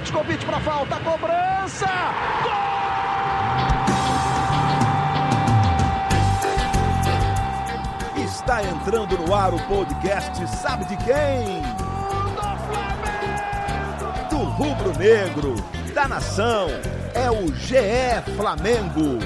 Petkovic para falta, cobrança! Gol! Está entrando no ar o podcast Sabe de quem? Do rubro negro, da nação, é o GE Flamengo.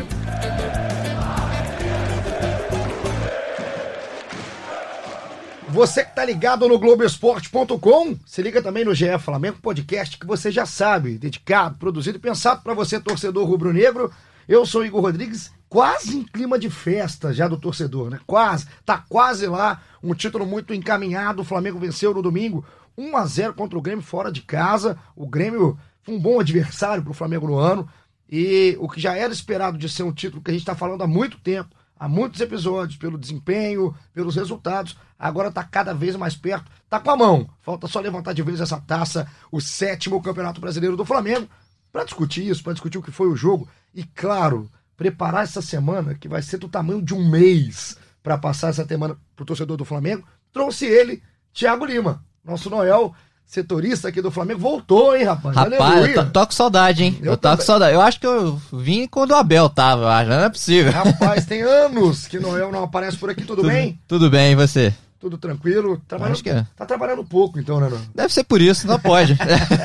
Você tá ligado no Globoesporte.com, se liga também no GE Flamengo, podcast que você já sabe, dedicado, produzido e pensado para você, torcedor rubro-negro. Eu sou Igor Rodrigues, quase em clima de festa já do torcedor, né? Quase, tá quase lá, um título muito encaminhado. O Flamengo venceu no domingo 1 a 0 contra o Grêmio fora de casa. O Grêmio foi um bom adversário pro Flamengo no ano e o que já era esperado de ser um título que a gente tá falando há muito tempo há muitos episódios, pelo desempenho, pelos resultados. Agora está cada vez mais perto, está com a mão. Falta só levantar de vez essa taça, o sétimo Campeonato Brasileiro do Flamengo, para discutir isso, para discutir o que foi o jogo e, claro, preparar essa semana, que vai ser do tamanho de um mês, para passar essa semana para o torcedor do Flamengo. Trouxe ele, Thiago Lima, nosso Noel setorista aqui do Flamengo, voltou, hein, rapaz? Rapaz, eu tô, com saudade, hein? Eu, eu tô com saudade. Eu acho que eu vim quando o Abel tava, eu acho. Não é possível. Rapaz, tem anos que Noel não aparece por aqui, tudo, tudo bem? Tudo bem, e você? Tudo tranquilo? Trabalhando, acho que é. Tá trabalhando pouco, então, né, não? Deve ser por isso, não pode.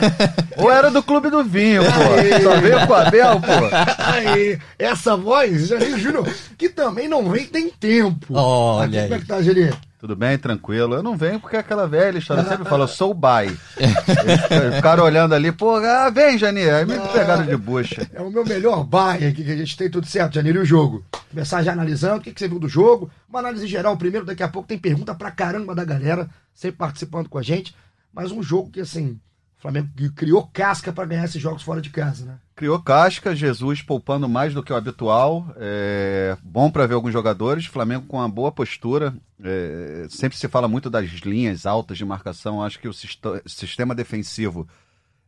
Ou era do Clube do Vinho, pô. Só veio com o Abel, pô. Aí, essa voz, Jair Júnior, que também não vem tem tempo. Olha Aqui, Como é que tá, Jair? Tudo bem, tranquilo. Eu não venho porque é aquela velha história sempre fala, eu sou o bai. Ficaram olhando ali, pô, ah, vem, Janir. Aí me ah, pegaram de bucha. É o meu melhor bai aqui, que a gente tem tudo certo, Janir, e o jogo. Começar já analisando o que, que você viu do jogo. Uma análise geral primeiro, daqui a pouco tem pergunta pra caramba da galera, sempre participando com a gente. Mas um jogo que, assim, o Flamengo criou casca para ganhar esses jogos fora de casa, né? Criou casca, Jesus poupando mais do que o habitual. É bom para ver alguns jogadores. Flamengo com uma boa postura. É... sempre se fala muito das linhas altas de marcação. Acho que o sistema defensivo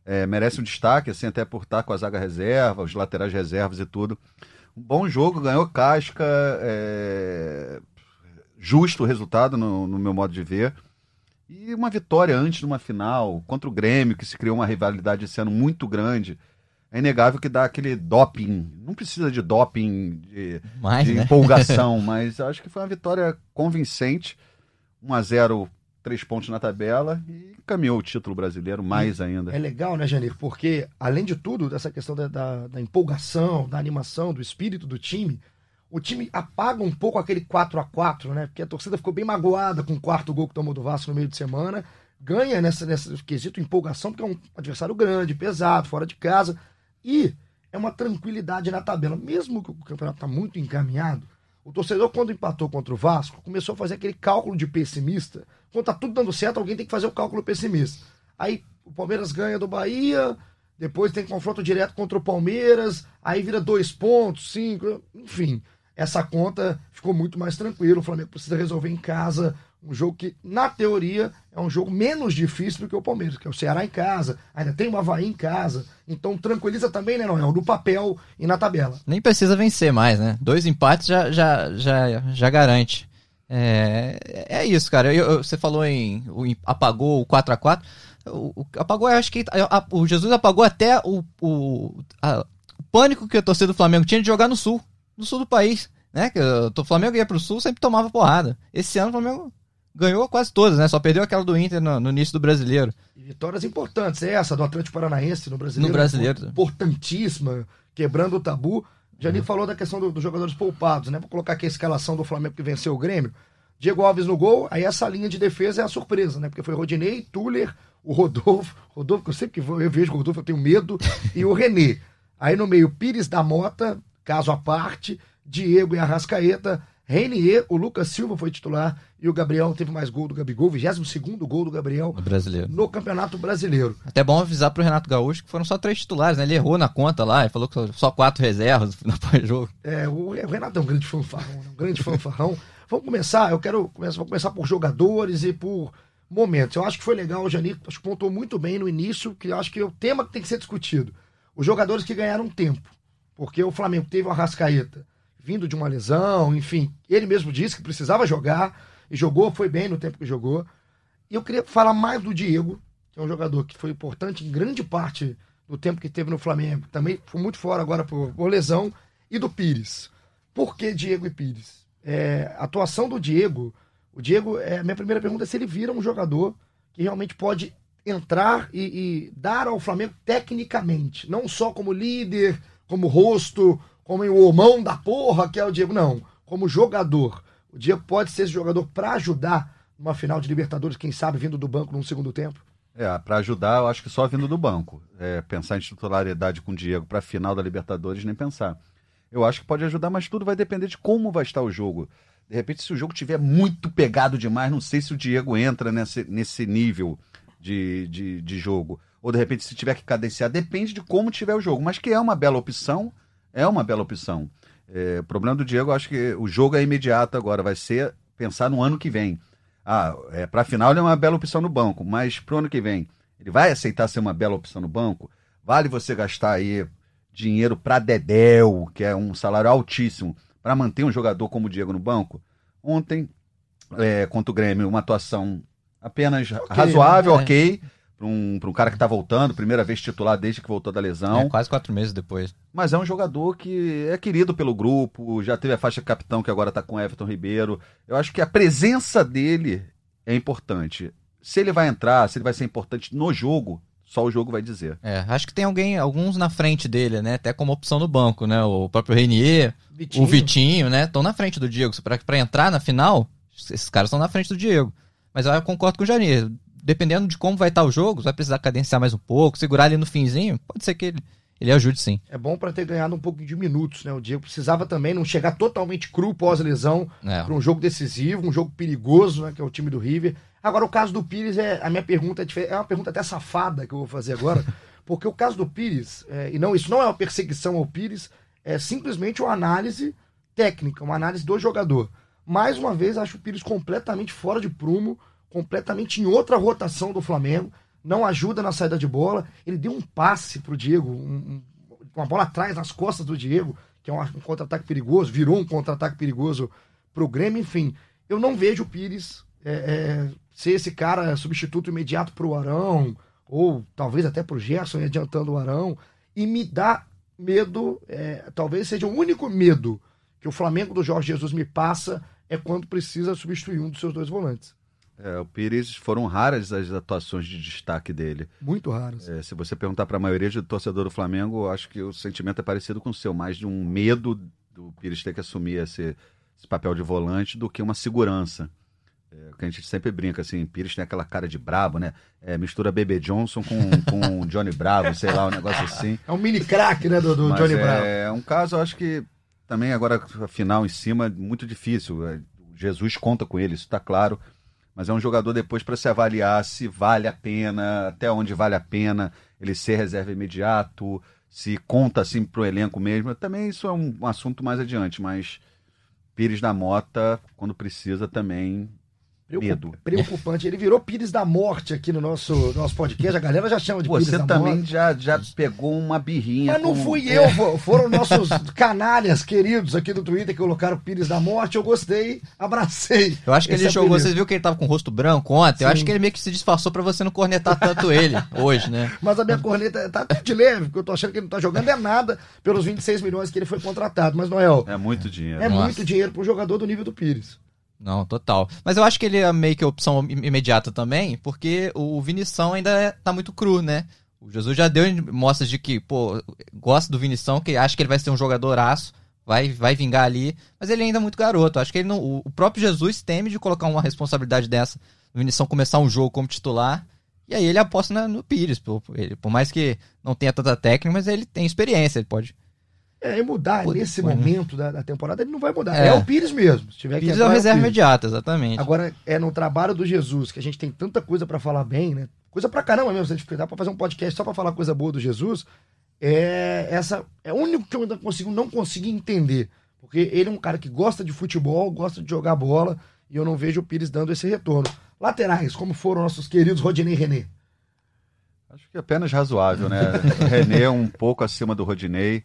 é, merece um destaque, assim, até por estar com a zaga reserva, os laterais reservas e tudo. Um bom jogo, ganhou casca. É... Justo o resultado, no, no meu modo de ver. E uma vitória antes de uma final contra o Grêmio, que se criou uma rivalidade esse ano muito grande. É inegável que dá aquele doping. Não precisa de doping de, Mais, de né? empolgação, mas acho que foi uma vitória convincente. 1 a 0 três pontos na tabela e caminhou o título brasileiro mais ainda. É legal, né, Janir? Porque, além de tudo, dessa questão da, da, da empolgação, da animação, do espírito do time, o time apaga um pouco aquele 4 a 4 né? Porque a torcida ficou bem magoada com o quarto gol que tomou do Vasco no meio de semana. Ganha nessa, nessa quesito empolgação, porque é um adversário grande, pesado, fora de casa. E é uma tranquilidade na tabela. Mesmo que o campeonato está muito encaminhado, o torcedor, quando empatou contra o Vasco, começou a fazer aquele cálculo de pessimista. Quando tá tudo dando certo, alguém tem que fazer o cálculo pessimista. Aí o Palmeiras ganha do Bahia, depois tem confronto direto contra o Palmeiras, aí vira dois pontos, cinco, enfim essa conta ficou muito mais tranquila. O Flamengo precisa resolver em casa um jogo que, na teoria, é um jogo menos difícil do que o Palmeiras, que é o Ceará em casa, ainda tem o Havaí em casa. Então tranquiliza também, né, Noel? No papel e na tabela. Nem precisa vencer mais, né? Dois empates já, já, já, já garante. É, é isso, cara. Eu, eu, você falou em, em apagou o 4 a 4 o, o, apagou, eu acho que a, o Jesus apagou até o, o, a, o pânico que a torcida do Flamengo tinha de jogar no Sul do sul do país, né? Que o Flamengo ia pro sul, sempre tomava porrada. Esse ano o Flamengo ganhou quase todas, né? Só perdeu aquela do Inter no, no início do brasileiro. E vitórias importantes, é essa do Atlético Paranaense no brasileiro. No brasileiro. Importantíssima, quebrando o tabu. Jani uhum. falou da questão do, dos jogadores poupados, né? Vou colocar aqui a escalação do Flamengo que venceu o Grêmio. Diego Alves no gol, aí essa linha de defesa é a surpresa, né? Porque foi Rodinei, Tuller, o Rodolfo, Rodolfo, que eu sempre que eu vejo o Rodolfo eu tenho medo, e o René. Aí no meio, Pires da Mota, caso à parte, Diego e Arrascaeta, Renier, o Lucas Silva foi titular e o Gabriel teve mais gol do Gabigol, 22 gol do Gabriel no, brasileiro. no Campeonato Brasileiro. Até bom avisar pro Renato Gaúcho que foram só três titulares, né? Ele errou na conta lá, ele falou que só quatro reservas no pós-jogo. É, o, Renato é um grande fanfarrão, né? um grande fanfarrão. Vamos começar, eu quero começar, vou começar por jogadores e por momentos. Eu acho que foi legal, o Janito acho que pontuou muito bem no início, que eu acho que é o tema que tem que ser discutido. Os jogadores que ganharam tempo. Porque o Flamengo teve o Arrascaeta vindo de uma lesão, enfim, ele mesmo disse que precisava jogar e jogou, foi bem no tempo que jogou. E eu queria falar mais do Diego, que é um jogador que foi importante em grande parte no tempo que teve no Flamengo, também foi muito fora agora por, por lesão, e do Pires. Por que Diego e Pires? É, a atuação do Diego, o Diego, é, minha primeira pergunta é se ele vira um jogador que realmente pode entrar e, e dar ao Flamengo tecnicamente, não só como líder, como rosto, como o homão da porra que é o Diego, não, como jogador. O Diego pode ser esse jogador para ajudar numa final de Libertadores, quem sabe vindo do banco num segundo tempo? É, para ajudar, eu acho que só vindo do banco. É, pensar em titularidade com o Diego para a final da Libertadores, nem pensar. Eu acho que pode ajudar, mas tudo vai depender de como vai estar o jogo. De repente, se o jogo tiver muito pegado demais, não sei se o Diego entra nesse, nesse nível de, de, de jogo. Ou de repente, se tiver que cadenciar, depende de como tiver o jogo. Mas que é uma bela opção, é uma bela opção. É, o problema do Diego, eu acho que o jogo é imediato agora, vai ser pensar no ano que vem. Ah, é, para a final ele é uma bela opção no banco, mas para o ano que vem, ele vai aceitar ser uma bela opção no banco? Vale você gastar aí dinheiro para Dedéu, que é um salário altíssimo, para manter um jogador como o Diego no banco? Ontem, é, contra o Grêmio, uma atuação apenas okay, razoável, é. ok para um, um cara que está voltando, primeira vez titular desde que voltou da lesão. É, quase quatro meses depois. Mas é um jogador que é querido pelo grupo, já teve a faixa capitão que agora está com Everton Ribeiro. Eu acho que a presença dele é importante. Se ele vai entrar, se ele vai ser importante no jogo, só o jogo vai dizer. É, acho que tem alguém, alguns na frente dele, né? Até como opção no banco, né? O próprio Renier, Vitinho. o Vitinho, né? Estão na frente do Diego. Para entrar na final, esses caras estão na frente do Diego. Mas eu concordo com o Janir dependendo de como vai estar o jogo, vai precisar cadenciar mais um pouco, segurar ali no finzinho, pode ser que ele, ele ajude sim. É bom para ter ganhado um pouco de minutos, né? O Diego precisava também não chegar totalmente cru pós-lesão é. para um jogo decisivo, um jogo perigoso, né? Que é o time do River. Agora, o caso do Pires, é, a minha pergunta é, é uma pergunta até safada que eu vou fazer agora, porque o caso do Pires, é, e não isso não é uma perseguição ao Pires, é simplesmente uma análise técnica, uma análise do jogador. Mais uma vez, acho o Pires completamente fora de prumo completamente em outra rotação do Flamengo, não ajuda na saída de bola. Ele deu um passe pro Diego, um, um, uma bola atrás nas costas do Diego, que é um, um contra-ataque perigoso, virou um contra-ataque perigoso pro Grêmio. Enfim, eu não vejo o Pires é, é, ser esse cara substituto imediato pro Arão, ou talvez até pro Gerson, adiantando o Arão, e me dá medo, é, talvez seja o único medo que o Flamengo do Jorge Jesus me passa é quando precisa substituir um dos seus dois volantes. É, o Pires foram raras as atuações de destaque dele. Muito raras. É, se você perguntar para a maioria do torcedor do Flamengo, acho que o sentimento é parecido com o seu, mais de um medo do Pires ter que assumir esse, esse papel de volante do que uma segurança. É, que a gente sempre brinca, assim, Pires tem aquela cara de brabo, né? É, mistura Bebê Johnson com, com Johnny Bravo, sei lá, um negócio assim. É um mini craque, né, do, do Johnny é, Bravo. É um caso, acho que também agora a final em cima, muito difícil. É, Jesus conta com ele, isso está claro mas é um jogador depois para se avaliar se vale a pena, até onde vale a pena ele ser reserva imediato, se conta assim para o elenco mesmo. Também isso é um, assunto mais adiante, mas Pires da Mota, quando precisa, também Medo. Preocupante. Ele virou Pires da Morte aqui no nosso, nosso podcast. A galera já chama de Você Pires da Morte. Você também já, já pegou uma birrinha. Mas não com... fui eu, foram nossos canalhas queridos aqui do Twitter que colocaram Pires da Morte. Eu gostei, abracei. Eu acho que ele jogou. Você viu que ele tava com o rosto branco ontem? Sim. Eu acho que ele meio que se disfarçou para você não cornetar tanto ele hoje, né? Mas a minha corneta tá até de leve, porque eu tô achando que ele não tá jogando é nada pelos 26 milhões que ele foi contratado. Mas, Noel. É muito dinheiro. É Nossa. muito dinheiro pro jogador do nível do Pires. Não, total. Mas eu acho que ele é meio que opção imediata também, porque o Vinição ainda é, tá muito cru, né? O Jesus já deu mostras de que, pô, gosta do Vinição, que acha que ele vai ser um jogador aço, vai, vai vingar ali, mas ele ainda é muito garoto. Acho que ele não, o próprio Jesus teme de colocar uma responsabilidade dessa, o Vinição começar um jogo como titular, e aí ele aposta no Pires, por, ele, por mais que não tenha tanta técnica, mas ele tem experiência, ele pode é, mudar Pode, nesse momento da, da, temporada, ele não vai mudar. É, é o Pires mesmo. Se tiver Pires que é o reserva é imediata, exatamente. Agora, é no trabalho do Jesus, que a gente tem tanta coisa para falar bem, né? Coisa pra caramba mesmo, se a gente dá pra fazer um podcast só pra falar coisa boa do Jesus. É essa é o único que eu ainda consigo, não consigo entender. Porque ele é um cara que gosta de futebol, gosta de jogar bola, e eu não vejo o Pires dando esse retorno. Laterais, como foram nossos queridos Rodinei e René? Acho que apenas razoável, né? René um pouco acima do Rodinei.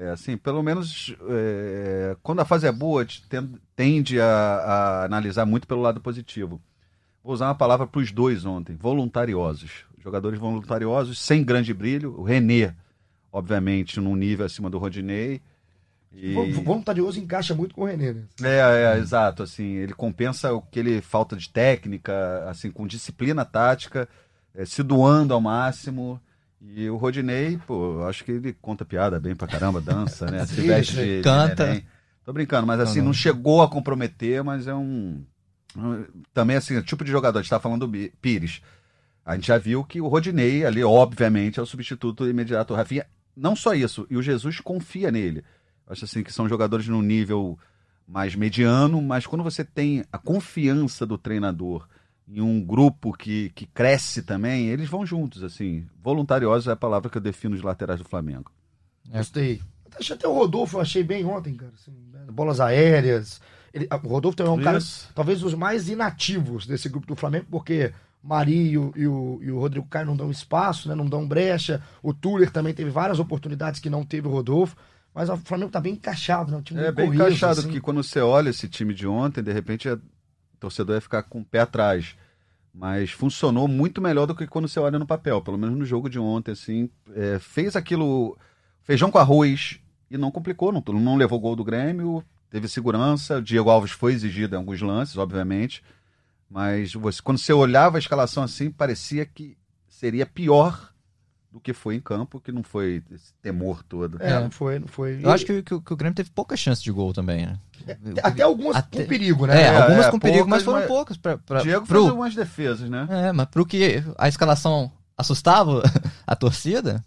É, assim, pelo menos é, quando a fase é boa, tende a, a, analisar muito pelo lado positivo. Vou usar uma palavra para os dois ontem, voluntariosos. jogadores voluntariosos, sem grande brilho. O René, obviamente, num nível acima do Rodinei. E... Voluntarioso encaixa muito com o René, né? É, é, exato. Assim, ele compensa o que ele falta de técnica, assim, com disciplina tática, é, se doando ao máximo. E o Rodinei, pô, acho que ele conta piada bem pra caramba, dança, né? Se veste de, de Canta. neném. Tô brincando, mas assim, Não, não, não. chegou a comprometer, mas é um. Também, assim, o tipo de jogador, a gente tá falando do Pires. A gente já viu que o Rodinei ali, obviamente, é o substituto imediato do Rafinha. Não só isso, e o Jesus confia nele. Acho assim que são jogadores num nível mais mediano, mas quando você tem a confiança do treinador em um grupo que, que cresce também, eles vão juntos, assim. Voluntariosos é a palavra que eu defino os laterais do Flamengo. É. Gostei. Acho até o Rodolfo eu achei bem ontem, cara. assim, bolas aéreas. Ele- o Rodolfo também é um cara, Isso. talvez os mais inativos desse grupo do Flamengo, porque Mari e o, e o- e o Rodrigo Caio não dão espaço, né, não dão brecha. O Tuller também teve várias oportunidades que não teve o Rodolfo. Mas o Flamengo tá bem encaixado, né? Um time É bem coeso, encaixado, assim. que quando você olha esse time de ontem, de repente é- o torcedor ia ficar com o pé atrás. Mas funcionou muito melhor do que quando você olha no papel. Pelo menos no jogo de ontem, assim. é, fez aquilo. Feijão com arroz e não complicou, não, não levou gol do Grêmio, teve segurança. O Diego Alves foi exigido em alguns lances, obviamente. Mas você, quando você olhava a escalação assim, parecia que seria pior do que foi em campo, que não foi esse temor todo. É, É. não foi, não foi. Eu acho que, que o- que o Grêmio teve pouca chance de gol também, né? Até algumas Até- com perigo, né? É, É, algumas é, com perigo, mas foram mas- poucas. Pra, pra, O Diego pro, fez algumas defesas, né? É, mas pro que a escalação assustava a torcida,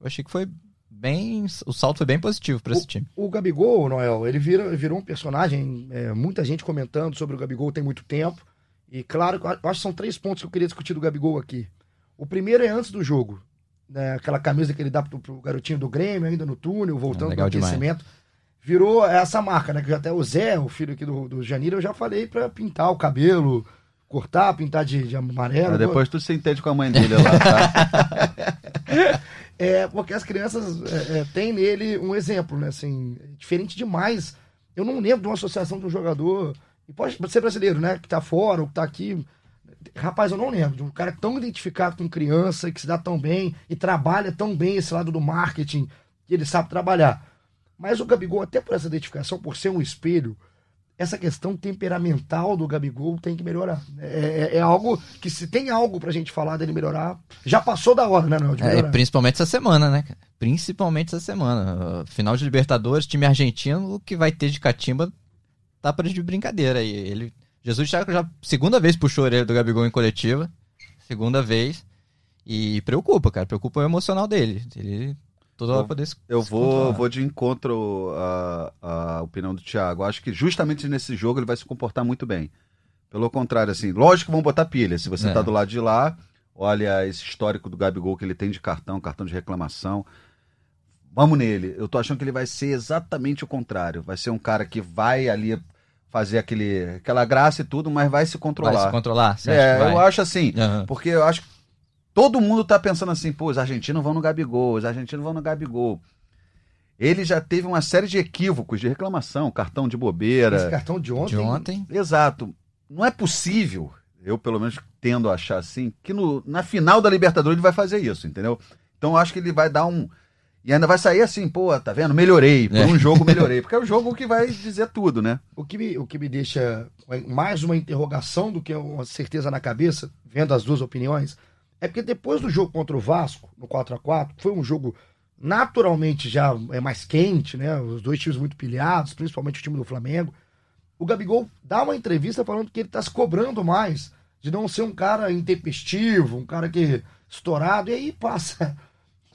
eu achei que foi bem. O salto foi bem positivo pra esse time. O Gabigol, Noel, ele vira, virou um personagem, é, muita gente comentando sobre o Gabigol tem muito tempo. E claro, eu acho que são três pontos que eu queria discutir do Gabigol aqui. O primeiro é antes do jogo. Né, aquela camisa que ele dá pro, pro garotinho do Grêmio, ainda no túnel, voltando legal do aquecimento. Virou essa marca, né? Que até o Zé, o filho aqui do, do Janiro, eu já falei pra pintar o cabelo, cortar, pintar de, de amarelo. Mas depois tu se entende com a mãe dele lá, tá? É, porque as crianças é, é, têm nele um exemplo, né? Assim, é diferente demais. Eu não lembro de uma associação de um jogador, e pode ser brasileiro, né? Que tá fora ou que tá aqui. Rapaz, eu não lembro de um cara tão identificado com criança, que se dá tão bem e trabalha tão bem esse lado do marketing, que ele sabe trabalhar. Mas o Gabigol, até por essa identificação, por ser um espelho, essa questão temperamental do Gabigol tem que melhorar. É, é- é algo que, se tem algo pra gente falar dele melhorar, já passou da hora, né, Noel? É, principalmente essa semana, né? Principalmente essa semana. Final de Libertadores, time argentino, o que vai ter de catimba tá para de brincadeira. E ele, Jesus já, já segunda vez puxou a orelha do Gabigol em coletiva, segunda vez, e preocupa, cara. Preocupa o emocional dele. Ele toda hora poder se Eu vou, controlar. vou de encontro à, à opinião do Thiago. Acho que justamente nesse jogo ele vai se comportar muito bem. Pelo contrário, assim, lógico que vão botar pilha. Se você É. tá do lado de lá, olha esse histórico do Gabigol que ele tem de cartão, cartão de reclamação. Vamos nele. Eu tô achando que ele vai ser exatamente o contrário. Vai ser um cara que vai ali fazer aquele, aquela graça e tudo, mas vai se controlar. Vai se controlar? Acha É, eu acho assim. Aham. Porque eu acho que todo mundo tá pensando assim, pô, os argentinos vão no Gabigol, os argentinos vão no Gabigol. Ele já teve uma série de equívocos de reclamação, cartão de Esse bobeira. cartão de ontem. De ontem. Exato. Não é possível, eu pelo menos tendo a achar assim, que no, na final da Libertadores ele vai fazer isso, entendeu? Então eu acho que ele vai dar um. E ainda vai sair assim, pô, tá vendo? Melhorei. Por É. um jogo melhorei. Porque é o jogo que vai dizer tudo, né? O que, me, o que me deixa mais uma interrogação do que uma certeza na cabeça, vendo as duas opiniões, é porque depois do jogo contra o Vasco, no 4 a 4 foi um jogo naturalmente já é mais quente, né? Os dois times muito pilhados, principalmente o time do Flamengo. O Gabigol dá uma entrevista falando que ele tá se cobrando mais de não ser um cara intempestivo, um cara que estourado, e aí passa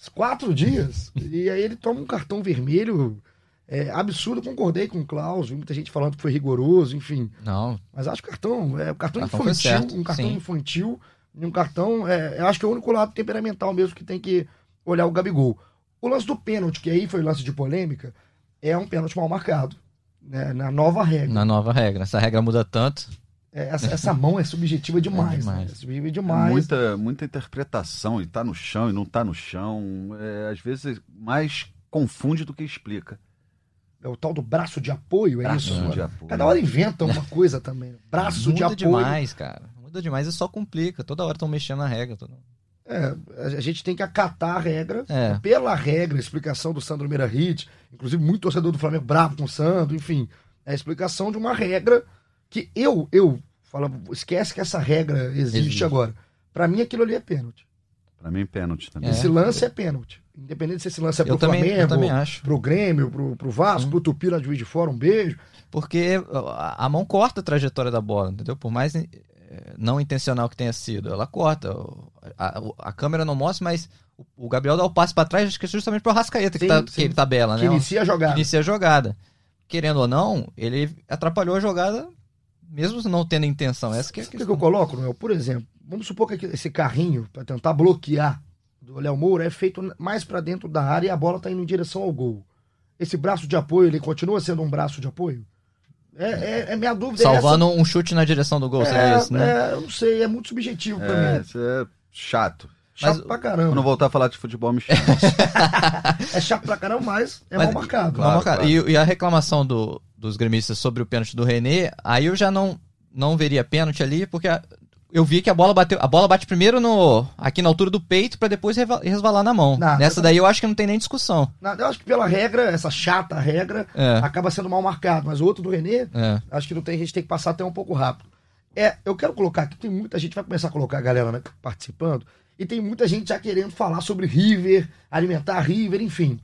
quatro dias, e aí ele toma um cartão vermelho é, absurdo. Concordei com o Klaus, muita gente falando que foi rigoroso, enfim. Não, Mas acho que o cartão é um cartão, Cartão infantil, certo, um cartão sim. infantil, e um cartão. É, eu acho que é o único lado temperamental mesmo que tem que olhar o Gabigol. O lance do pênalti, que aí foi lance de polêmica, é um pênalti mal marcado. Né, na nova regra. na nova regra. Essa regra muda tanto. É, essa, essa mão é subjetiva demais. demais. né? É subjetiva demais. Muita, muita interpretação, e tá no chão e não tá no chão. É, às vezes mais confunde do que explica. É o tal do braço de apoio, é Braço isso? de apoio. Cada hora inventa uma coisa também. Braço de Muda apoio. demais, cara. Muda demais e só complica. Toda hora estão mexendo na regra. toda- É, a gente tem que acatar a regra. É. Pela regra, a explicação do Sandro Meira Hit, inclusive muito torcedor do Flamengo bravo com o Sandro, enfim. É a explicação de uma regra que eu, eu, falo, esquece que essa regra existe Existe. agora. Pra mim aquilo ali é pênalti. Pra mim, pênalti também. É. Esse lance é pênalti. Independente se esse lance é pro Eu também, Flamengo, eu também acho. pro Grêmio, pro, pro Vasco, pro Tupi na Juiz de Fora, um beijo. Porque a mão corta a trajetória da bola, entendeu? Por mais eh, não intencional que tenha sido, ela corta. A, a câmera não mostra, mas o, Gabriel dá o passe pra trás, acho que é justamente pro Rascaeta que, Sim, tá, sim. que ele tabela, que né? inicia a jogada. Que inicia a jogada. Querendo ou não, ele atrapalhou a jogada, mesmo não tendo intenção. Essa que é a Sabe o que, questão. eu coloco, Noel? Por exemplo, vamos supor que esse carrinho, para tentar bloquear do Léo Moura, é feito mais para dentro da área e a bola tá indo em direção ao gol. Esse braço de apoio, ele continua sendo um braço de apoio? É, é, é minha dúvida. é Salvando um chute na direção do gol, essa. seria é, isso, né? é, eu não sei, é muito subjetivo pra É, mim. isso é chato. Chato Mas- pra Quando caramba. voltar a falar de futebol, me chama. É chato pra caramba, mas é Mas- mal marcado. Claro, Vamos, cara. claro. E, e a reclamação do- dos gremistas sobre o pênalti do René, aí eu já não, não veria pênalti ali, porque a- eu vi que a bola bateu. A bola bate primeiro no aqui na altura do peito pra depois resvalar na mão. Não, Nessa eu- daí eu acho que não tem nem discussão. Na- Eu acho que pela regra, essa chata regra, É. acaba sendo mal marcado. Mas o outro do Renê, É. acho que não tem, a gente tem que passar até um pouco rápido. É, eu quero colocar aqui, tem muita gente, vai começar a colocar a galera né, participando, e tem muita gente já querendo falar sobre River, alimentar River, enfim.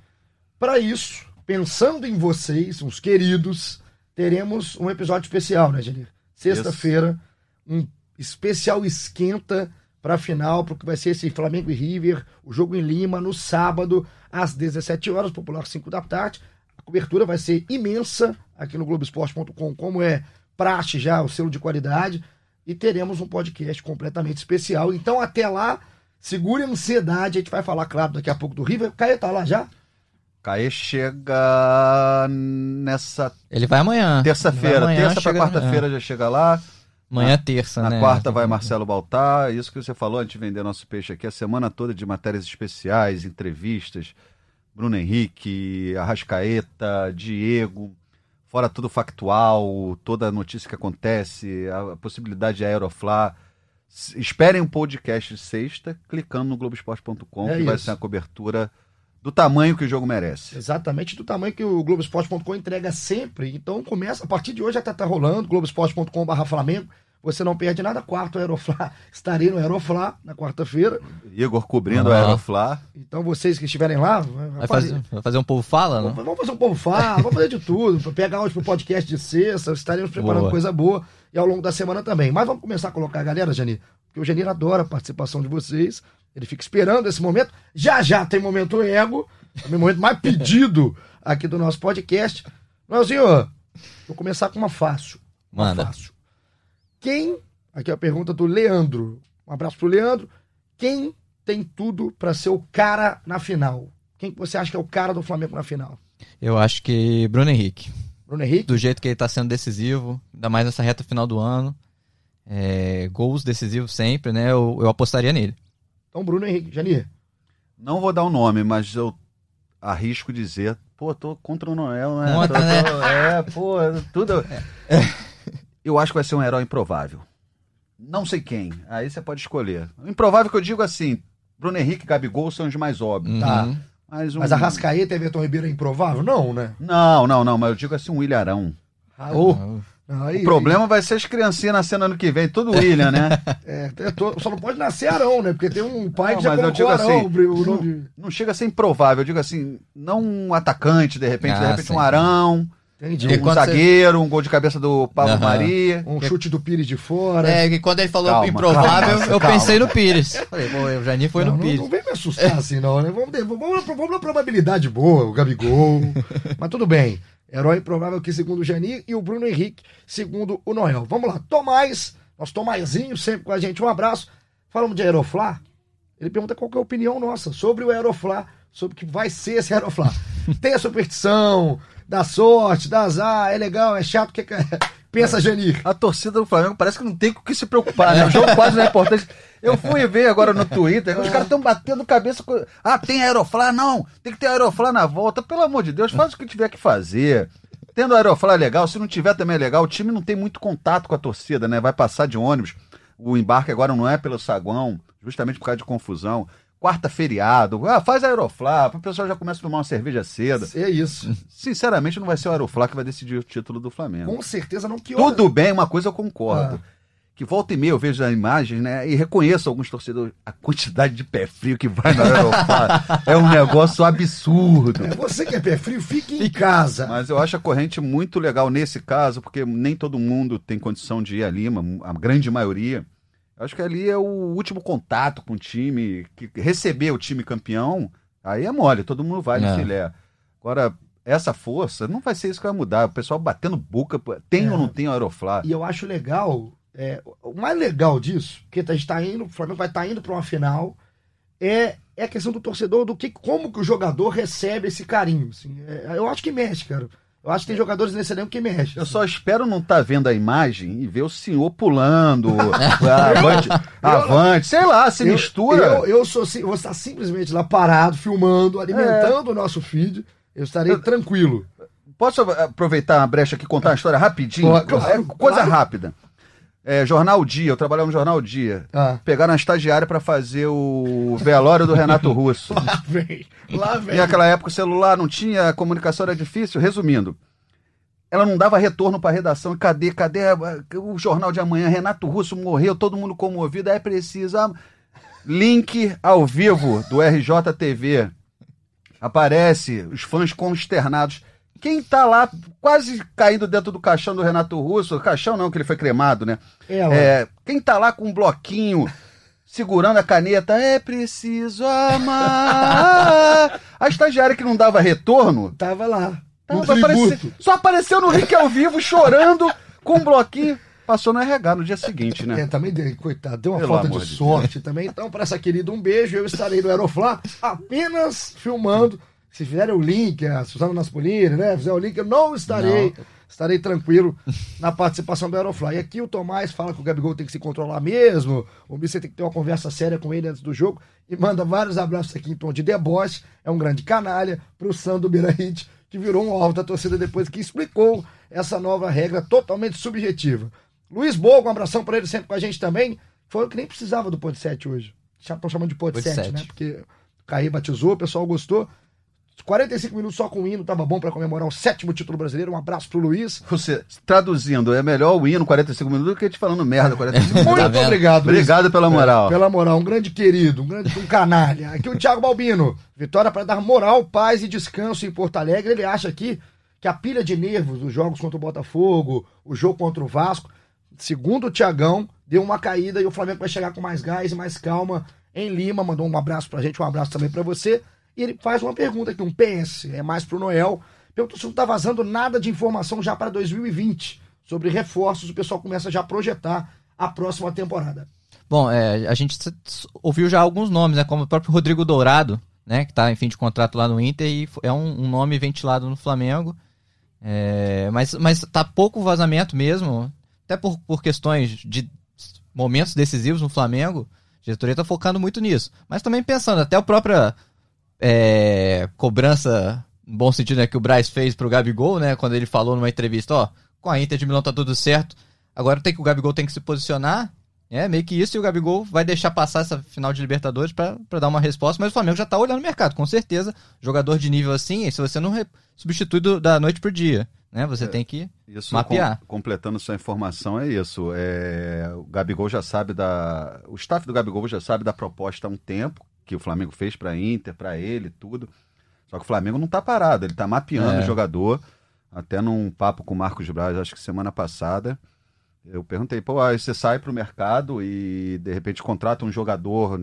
Para isso, pensando em vocês, uns queridos, teremos um episódio especial, né, Janir? Sexta-feira, um especial esquenta para a final, porque vai ser esse Flamengo e River, o jogo em Lima, no sábado, às 17 horas, popular 5 da tarde. A cobertura vai ser imensa aqui no Globoesporte.com, como é praxe já, o selo de qualidade. E teremos um podcast completamente especial. Então, até lá, segure a ansiedade. A gente vai falar, claro, daqui a pouco do River. Caio tá lá já? Caê chega nessa Ele vai amanhã. terça-feira. Terça pra chega- quarta-feira já chega lá. Amanhã é terça, Na né? quarta vai Marcelo Baltar. Isso que você falou antes de vender nosso peixe aqui. A semana toda de matérias especiais, entrevistas. Bruno Henrique, Arrascaeta, Diego. Fora tudo factual, toda a notícia que acontece, a possibilidade de Aeroflá. Esperem um podcast de sexta, clicando no Globoesporte.com, É que vai isso. ser uma cobertura do tamanho que o jogo merece. Exatamente do tamanho que o Globoesporte.com entrega sempre. Então começa, a partir de hoje já tá, tá rolando, Globoesporte.com.br Flamengo. Você não perde nada. Quarto Aeroflá, estarei no Aeroflá na quarta-feira. Igor cobrindo Ah. a Aeroflá. Então vocês que estiverem lá, Vai fazer, vai fazer um povo fala, não? Vamos vamos fazer um povo fala, vamos fazer de tudo. Pegar hoje pro podcast de sexta, estaremos preparando Boa. coisa boa e ao longo da semana também. Mas vamos começar a colocar a galera, Janir, porque o Janir adora a participação de vocês. Ele fica esperando esse momento. Já já tem momento ego, é o momento mais pedido aqui do nosso podcast. Noelzinho, vou começar com uma fácil. Uma Manda. fácil. Quem, aqui é a pergunta do Leandro. Um abraço pro Leandro. Quem tem tudo pra ser o cara na final? Quem que você acha que é o cara do Flamengo na final? Eu acho que Bruno Henrique. Bruno Henrique? Do jeito que ele tá sendo decisivo, ainda mais nessa reta final do ano. É, gols decisivos sempre, né? Eu, eu apostaria nele. Então, Bruno Henrique. Janir. Não vou dar o nome, mas eu arrisco dizer, pô, tô contra o Noel, né? Contra, Tô- né? tô- É, pô, tudo. Eu acho que vai ser um herói improvável. Não sei quem. Aí você pode escolher. O improvável que eu digo assim, Bruno Henrique e Gabigol são os mais óbvios. Tá. Uhum. Mas, um... Mas a Rascaeta e Everton Ribeiro é improvável? Não, né? Não, não, não, mas eu digo assim, um Ilharão. Ah, ô. Aí, O problema vai ser as criancinhas nascendo ano que vem, todo William, né? É, to- só não pode nascer Arão, né? Porque tem um pai Não, que já mas eu digo Arão. assim, o não, não chega a ser improvável, eu digo assim, não um atacante, de repente, de Ah, repente sim. um Arão, Entendi. E um quando você- zagueiro, um gol de cabeça do Pablo Aham. Maria. Um chute do Pires de fora. É, que quando ele falou Calma, improvável, calma, eu calma. pensei no Pires. Falei, pô, o Janir foi não, no não, Pires. não vem me assustar assim, não, né? Vamos, vamos, vamos na probabilidade boa, o Gabigol. Mas tudo bem. Herói provável que segundo o Janir e o Bruno Henrique, segundo o Noel. Vamos lá. Tomás, nosso Tomazinho, sempre com a gente. Um abraço. Falamos de Aeroflá. Ele pergunta qual que é a opinião nossa sobre o Aeroflá, sobre o que vai ser esse Aeroflá. Tem a superstição, dá sorte, dá azar, é legal, é chato. Que... Pensa, Janir. A torcida do Flamengo parece que não tem com o que se preocupar, né? O jogo quase não é importante. Eu fui ver agora no Twitter, os caras estão batendo cabeça com. Ah, tem Aeroflá? Não, tem que ter Aeroflá na volta. Pelo amor de Deus, faz o que tiver que fazer. Tendo Aeroflá é legal, se não tiver também é legal. O time não tem muito contato com a torcida, né? Vai passar de ônibus. o embarque agora não é pelo saguão, justamente por causa de confusão. Quarta feriado, ah, faz Aeroflá, o pessoal já começa a tomar uma cerveja cedo. É isso. Sinceramente, não vai ser o Aeroflá que vai decidir o título do Flamengo. Com certeza não que Tudo bem, uma coisa eu concordo. Ah. Que volta e meia eu vejo as imagens, né? E reconheço alguns torcedores. A quantidade de pé frio que vai no Aeroflá é um negócio absurdo. É, Você que é pé frio, fique em casa. Mas eu acho a corrente muito legal nesse caso, porque nem todo mundo tem condição de ir a Lima, a grande maioria. Acho que ali é o último contato com o time, que receber o time campeão, aí é mole, todo mundo vai no É. filé. Agora, essa força, não vai ser isso que vai mudar. O pessoal batendo boca, tem É. ou não tem o Aeroflá? E eu acho legal, é, o mais legal disso, porque a gente tá indo, o Flamengo vai estar indo para uma final, é, é a questão do torcedor, do que, como que o jogador recebe esse carinho. assim. É, eu acho que mexe, cara. Eu acho que tem jogadores nesse elenco que mexe. Eu só espero não estar vendo a imagem e ver o senhor pulando, avante, avante, sei lá, se Eu- mistura. Eu, eu sou, vou estar simplesmente lá parado, filmando, alimentando o nosso feed. Eu estarei tranquilo. Posso aproveitar a brecha aqui e contar uma história rapidinho? Claro, É coisa claro. rápida. É, Jornal Dia, eu trabalhava no Jornal Dia. Ah. Pegaram a estagiária para fazer o velório do Renato Russo. Lá vem, lá vem. E naquela época o celular não tinha, a comunicação era difícil. Resumindo, ela não dava retorno para a redação. Cadê, cadê o jornal de amanhã? Renato Russo morreu, todo mundo comovido. É preciso. ah, Link ao vivo do RJTV. Aparece, os fãs consternados. Quem tá lá quase caindo dentro do caixão do Renato Russo, caixão não, que ele foi cremado, né? Ela. É, quem tá lá com um bloquinho segurando a caneta, é preciso amar. A estagiária que não dava retorno, Tava lá. tava só apareceu no link ao vivo chorando com um bloquinho. Passou no RH no dia seguinte, né? É, também, deu- coitado, deu uma Pelo falta de de sorte também. Então, para essa querida, um beijo. Eu estarei no Aeroflá apenas filmando. Se fizerem o link, a Suzana Naspolini, né? Fizer o link, eu não estarei. Estarei tranquilo na participação do Aeroflá. E aqui o Tomás fala que o Gabigol tem que se controlar mesmo. O Bissett tem que ter uma conversa séria com ele antes do jogo. E manda vários abraços aqui em tom de deboche. É um grande canalha pro Sandro Birahit, que virou um alvo da torcida depois que explicou essa nova regra totalmente subjetiva. Luiz Bogo, um abração pra ele sempre com a gente também. Foi o que nem precisava do Pod 7 hoje. Estão chamando de Pod Pod 7, 7. né? Porque o Caí batizou, o pessoal gostou. 45 minutos só com o hino, tava bom pra comemorar o sétimo título brasileiro. Um abraço pro Luiz. Você, traduzindo, é melhor o hino 45 minutos do que te falando merda 45 minutos. Muito Tá obrigado, Luiz. Obrigado pela moral. Pela moral, um grande querido, um grande um canalha. Aqui o Thiago Balbino. Vitória para dar moral, paz e descanso em Porto Alegre. Ele acha aqui que a pilha de nervos dos jogos contra o Botafogo, o jogo contra o Vasco, segundo o Tiagão, deu uma caída e o Flamengo vai chegar com mais gás e mais calma em Lima. Mandou um abraço pra gente, um abraço também pra você. E ele faz uma pergunta aqui, um PS, é mais pro Noel. Perguntou se não tá vazando nada de informação já para 2020 sobre reforços. O pessoal começa já a projetar a próxima temporada. Bom, é, a gente ouviu já alguns nomes, né? Como o próprio Rodrigo Dourado, né? Que tá em fim de contrato lá no Inter e é um, um nome ventilado no Flamengo. É, mas, mas tá pouco vazamento mesmo, até por, por questões de momentos decisivos no Flamengo. A diretoria tá focando muito nisso. Mas também pensando, até a própria é, cobrança, no bom sentido, né, que o Braz fez pro Gabigol, né? Quando ele falou numa entrevista, ó, com a Inter de Milão tá tudo certo. Agora tem que o Gabigol tem que se posicionar. É, meio que isso, e o Gabigol vai deixar passar essa final de Libertadores pra dar uma resposta, mas o Flamengo já tá olhando o mercado, com certeza. Jogador de nível assim, se você não substitui do- da noite pro dia, né? Você tem que. Mapear. com- completando sua informação, é isso. É, o Gabigol já sabe da. O staff do Gabigol já sabe da proposta há um tempo que o Flamengo fez para Inter, para ele, tudo. Só que o Flamengo não tá parado, ele tá mapeando É. o jogador. Até num papo com o Marcos Braz, acho que semana passada, eu perguntei, pô, aí você sai pro mercado e de repente contrata um jogador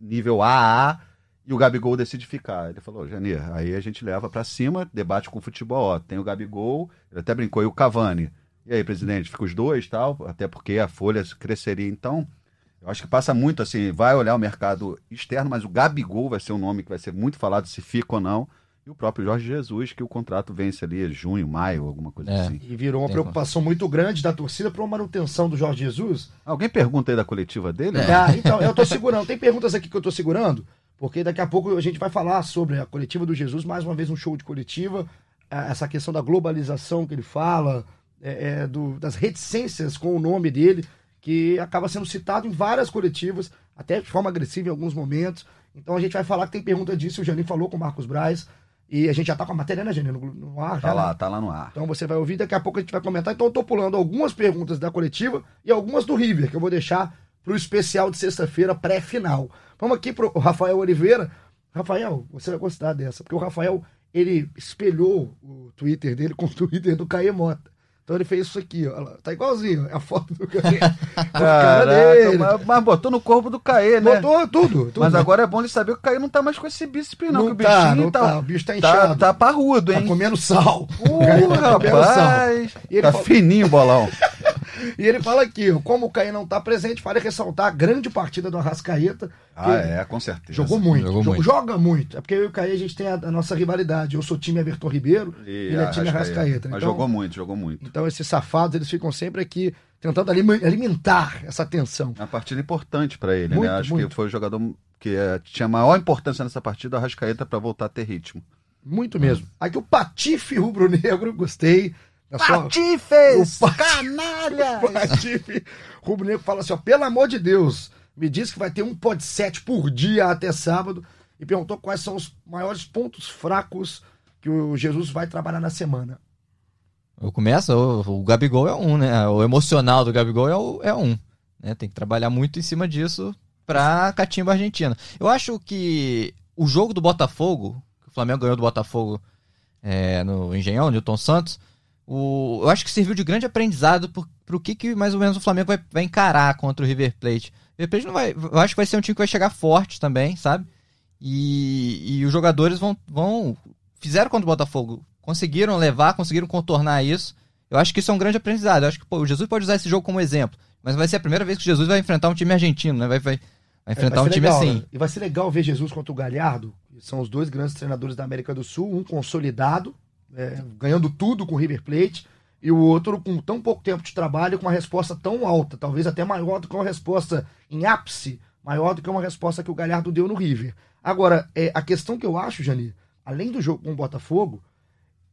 nível AA e o Gabigol decide ficar. Ele falou, Janir, aí a gente leva pra cima, debate com o futebol. Ó, tem o Gabigol, ele até brincou, e o Cavani. E aí, presidente, fica os dois tal, até porque a folha cresceria. Então, eu acho que passa muito assim, vai olhar o mercado externo, mas o Gabigol vai ser um nome que vai ser muito falado se fica ou não. E o próprio Jorge Jesus, que o contrato vence ali junho, maio, alguma coisa É. assim. E virou uma Tem preocupação muito grande da torcida para uma manutenção do Jorge Jesus. Alguém pergunta aí da coletiva dele? Ah, então, eu tô segurando. Tem perguntas aqui que eu tô segurando, porque daqui a pouco a gente vai falar sobre a coletiva do Jesus, mais uma vez um show de coletiva, ah, essa questão da globalização que ele fala, é, é, do- das reticências com o nome dele, que acaba sendo citado em várias coletivas, até de forma agressiva em alguns momentos. Então a gente vai falar que tem pergunta disso, o Janin falou com o Marcos Braz. E a gente já tá com a matéria, né, Janin? No, no ar, Tá já, lá, né? tá lá no ar. Então você vai ouvir, daqui a pouco a gente vai comentar. Então eu tô pulando algumas perguntas da coletiva e algumas do River, que eu vou deixar pro especial de sexta-feira, pré-final. Vamos aqui pro Rafael Oliveira. Rafael, você vai gostar dessa, porque o Rafael, ele espelhou o Twitter dele com o Twitter do Caê Mota. Então ele fez isso aqui, ó. Tá igualzinho, é a foto do Caê. Caraca, dele. mas, mas botou no corpo do Caê, né? Botou tudo, tudo. Mas agora é bom ele saber que o Caê não tá mais com esse bíceps, não. Não que o tá, bichinho não tá, o bicho tá tá, inchado. tá parrudo, tá hein? comendo sal. Uh, O Caê tá comendo sal. rapaz, E ele tá fininho o bolão. E ele fala aqui, como o Caê não tá presente, vale ressaltar a grande partida do Arrascaeta. Ah, é, com certeza. Jogou muito, Jogou jo- muito. joga muito. É porque eu e o Caê a gente tem a, a nossa rivalidade. Eu sou time Everton Ribeiro, E ele é time Arrascaeta. Mas Então, jogou muito, jogou muito. então esses safados, eles ficam sempre aqui tentando alimentar essa tensão. Uma partida importante pra ele, Muito, né? Acho muito. que foi o jogador que eh, tinha maior importância nessa partida, o Arrascaeta, pra voltar a ter ritmo. Muito mesmo. Aqui o Patife Rubro-Negro, gostei. Patifes! Canalha! O Patife Rubro-Negro fala assim, ó, pelo amor de Deus, me diz que vai ter um pod 7 por dia até sábado e perguntou quais são os maiores pontos fracos que o Jesus vai trabalhar na semana. Eu começo, o, o Gabigol é um, né? O emocional do Gabigol é, o- é um. Né? Tem que trabalhar muito em cima disso pra catimba argentina. Eu acho que o jogo do Botafogo, que o Flamengo ganhou do Botafogo é, no Engenhão, Newton Santos, o, eu acho que serviu de grande aprendizado pro, pro que, que mais ou menos o Flamengo vai, vai encarar contra o River Plate. O River Plate não vai. Eu acho que vai ser um time que vai chegar forte também, sabe? E, e os jogadores vão, vão. Fizeram contra o Botafogo. Conseguiram levar, conseguiram contornar isso. Eu acho que isso é um grande aprendizado. Eu acho que pô, o Jesus pode usar esse jogo como exemplo. Mas vai ser a primeira vez que o Jesus vai enfrentar um time argentino, né? Vai, vai, vai enfrentar É, Vai um time legal, assim. né? E vai ser legal ver Jesus contra o Galhardo, são os dois grandes treinadores da América do Sul, um consolidado, é, ganhando tudo com o River Plate, e o outro com tão pouco tempo de trabalho, com uma resposta tão alta, talvez até maior do que uma resposta em ápice, maior do que uma resposta que o Galhardo deu no River. Agora, é, a questão que eu acho, Jani, além do jogo com o Botafogo,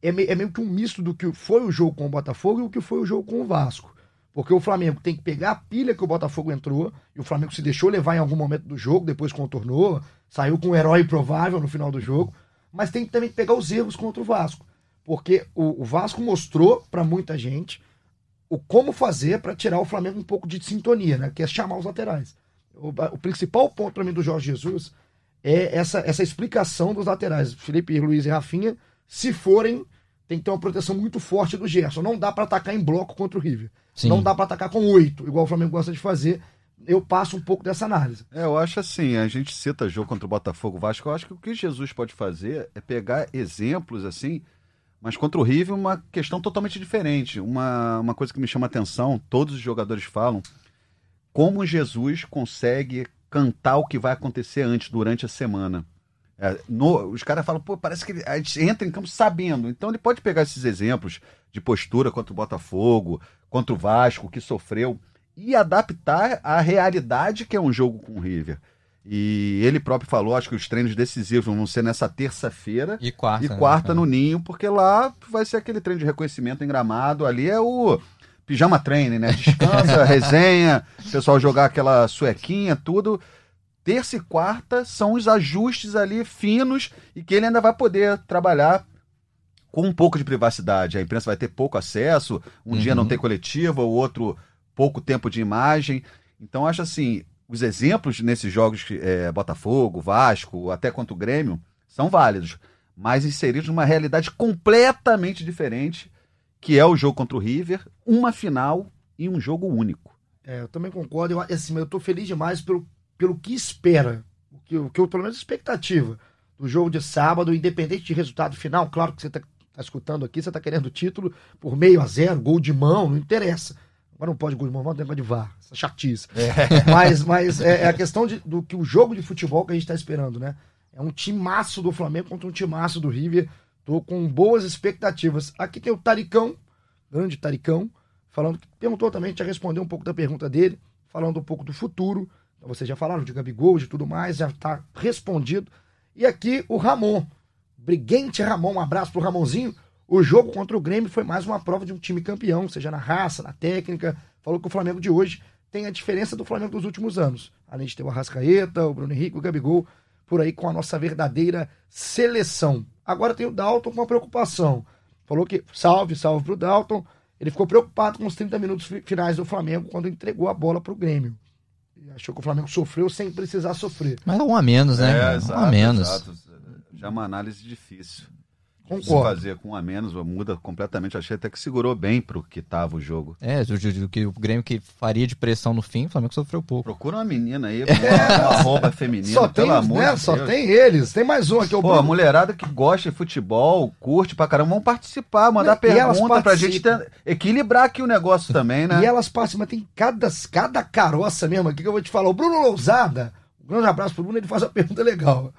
é, me- é meio que um misto do que foi o jogo com o Botafogo e o que foi o jogo com o Vasco. Porque o Flamengo tem que pegar a pilha que o Botafogo entrou, e o Flamengo se deixou levar em algum momento do jogo, depois contornou, saiu com um herói provável no final do jogo, mas tem que também pegar os erros contra o Vasco. Porque o, o Vasco mostrou para muita gente o como fazer para tirar o Flamengo um pouco de sintonia, né? Que é chamar os laterais. O, o principal ponto para mim do Jorge Jesus é essa, essa explicação dos laterais. Felipe Luiz e Rafinha, se forem, tem que ter uma proteção muito forte do Gerson. Não dá para atacar em bloco contra o River. Sim. Não dá para atacar com oito, igual o Flamengo gosta de fazer. Eu passo um pouco dessa análise. É, eu acho assim, a gente cita jogo contra o Botafogo Vasco, eu acho que o que Jesus pode fazer é pegar exemplos assim, mas contra o River uma questão totalmente diferente. Uma, uma coisa que me chama a atenção, todos os jogadores falam, como Jesus consegue cantar o que vai acontecer antes, durante a semana. É, no- os caras falam, pô, parece que ele, a gente entra em campo sabendo. Então ele pode pegar esses exemplos de postura contra o Botafogo, contra o Vasco, que sofreu, e adaptar à realidade que é um jogo com o River. E ele próprio falou, acho que os treinos decisivos vão ser nessa terça-feira E quarta. e né? quarta É. no Ninho, porque lá vai ser aquele treino de reconhecimento em gramado. Ali é o pijama treino, né? Descansa, resenha, o pessoal jogar aquela suequinha, tudo. Terça e quarta são os ajustes ali finos e que ele ainda vai poder trabalhar com um pouco de privacidade. A imprensa vai ter pouco acesso, um dia não Uhum. tem coletiva, o outro pouco tempo de imagem. Então, acho assim, os exemplos nesses jogos, é, Botafogo, Vasco, até quanto o Grêmio, são válidos, mas inseridos numa realidade completamente diferente, que é o jogo contra o River, uma final e um jogo único. É, eu também concordo. Eu, assim, eu tô feliz demais pelo, pelo que espera. O que, o que pelo menos, expectativa do jogo de sábado, independente de resultado final. Claro que você tá, tá escutando aqui, você tá querendo o título por meio a zero, gol de mão, não interessa. Agora não pode gol de mão, vamos negócio de VAR, essa chatice. Mas, mas é, é a questão de- do que o jogo de futebol que a gente tá esperando, né? É um timaço do Flamengo contra um timaço do River. Tô com boas expectativas. Aqui tem o Taricão, grande Taricão, falando que perguntou também, já respondeu um pouco da pergunta dele, falando um pouco do futuro. Então, vocês já falaram de Gabigol, de tudo mais, já está respondido. E aqui o Ramon, Briguente Ramon, um abraço pro Ramonzinho. O jogo contra o Grêmio foi mais uma prova de um time campeão, seja na raça, na técnica. Falou que o Flamengo de hoje tem a diferença do Flamengo dos últimos anos. Além de ter o Arrascaeta, o Bruno Henrique, o Gabigol, por aí com a nossa verdadeira seleção. Agora tem o Dalton com uma preocupação. Falou que salve, salve pro Dalton. Ele ficou preocupado com os 30 minutos finais do Flamengo quando entregou a bola pro Grêmio. Achou que o Flamengo sofreu sem precisar sofrer. Mas é um a menos, né? É, um exato, a menos. exato. Já é uma análise difícil. Se Concordo. fazer com um a menos, muda completamente. Achei até que segurou bem pro que tava o jogo. É, o, o, que o Grêmio que faria de pressão no fim, o Flamengo sofreu pouco. Procura uma menina aí, uma, uma roupa feminina, Só tem, pelo amor né? de Só Deus. tem eles. Tem mais um aqui, o Pô, a Bruno. mulherada que gosta de futebol, curte pra caramba, vão participar, mandar E pergunta pra gente participam. ter- equilibrar aqui o negócio também, né? E elas passam, mas tem cada, cada caroça mesmo aqui que eu vou te falar. O Bruno Lousada, um grande abraço pro Bruno, ele faz uma pergunta legal.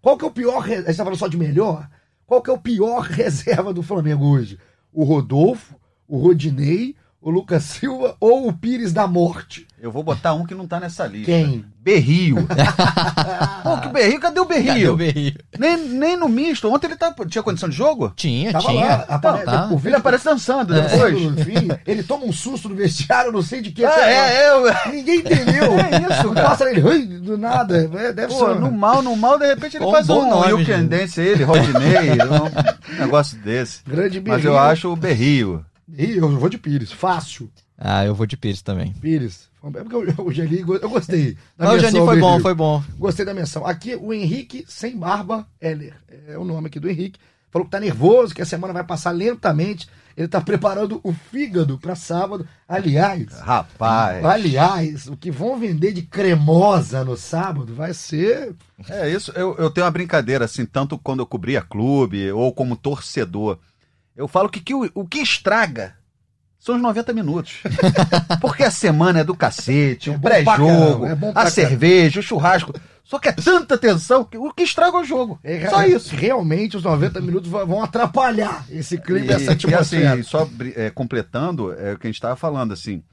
Qual que é o pior. A gente tá falando só de melhor? Qual que é o pior reserva do Flamengo hoje? O Rodolfo, o Rodinei, o Lucas Silva ou o Pires da Morte? Eu vou botar um que não tá nessa lista. Quem? Berrio. Pô, que Berrio? Cadê o Cadê Berrio? o Berrio? Nem, nem no misto. Ontem ele tá, tinha condição de jogo? Tinha, Tava tinha. lá, aparece- Tá. o Ele aparece dançando aparece depois. no fim, ele toma um susto no vestiário, não sei de que. Ah, é, eu... Ninguém entendeu. É isso, cara. Passa ele, do nada. É, Deve Pô, ser. no mal, no mal, de repente ele faz um nome, You Can gente. Dance, ele, Rodinei, um negócio desse. Grande Mas Berrio. eu acho o Berrio. Ih, eu vou de Pires, fácil. Ah, eu vou de Pires também. Pires. É porque o, o Jani, eu gostei. da Mas o ao foi bom, foi bom. Gostei da menção. Aqui, o Henrique Sem Barba Heller. É o nome aqui do Henrique. Falou que tá nervoso, que a semana vai passar lentamente. Ele tá preparando o fígado para sábado. Aliás, Rapaz. aliás, o que vão vender de cremosa no sábado vai ser. É isso, eu, eu tenho uma brincadeira, assim, tanto quando eu cobria clube ou como torcedor. Eu falo que, que o, o que estraga são os 90 minutos. Porque a semana é do cacete, É o pré-jogo, é a caramba. cerveja, o churrasco. Só que é tanta tensão que o que estraga é o jogo. é, Só isso. Realmente, os 90 minutos vão atrapalhar esse clima e, essa e assim, só é, completando é, o que a gente estava falando, assim,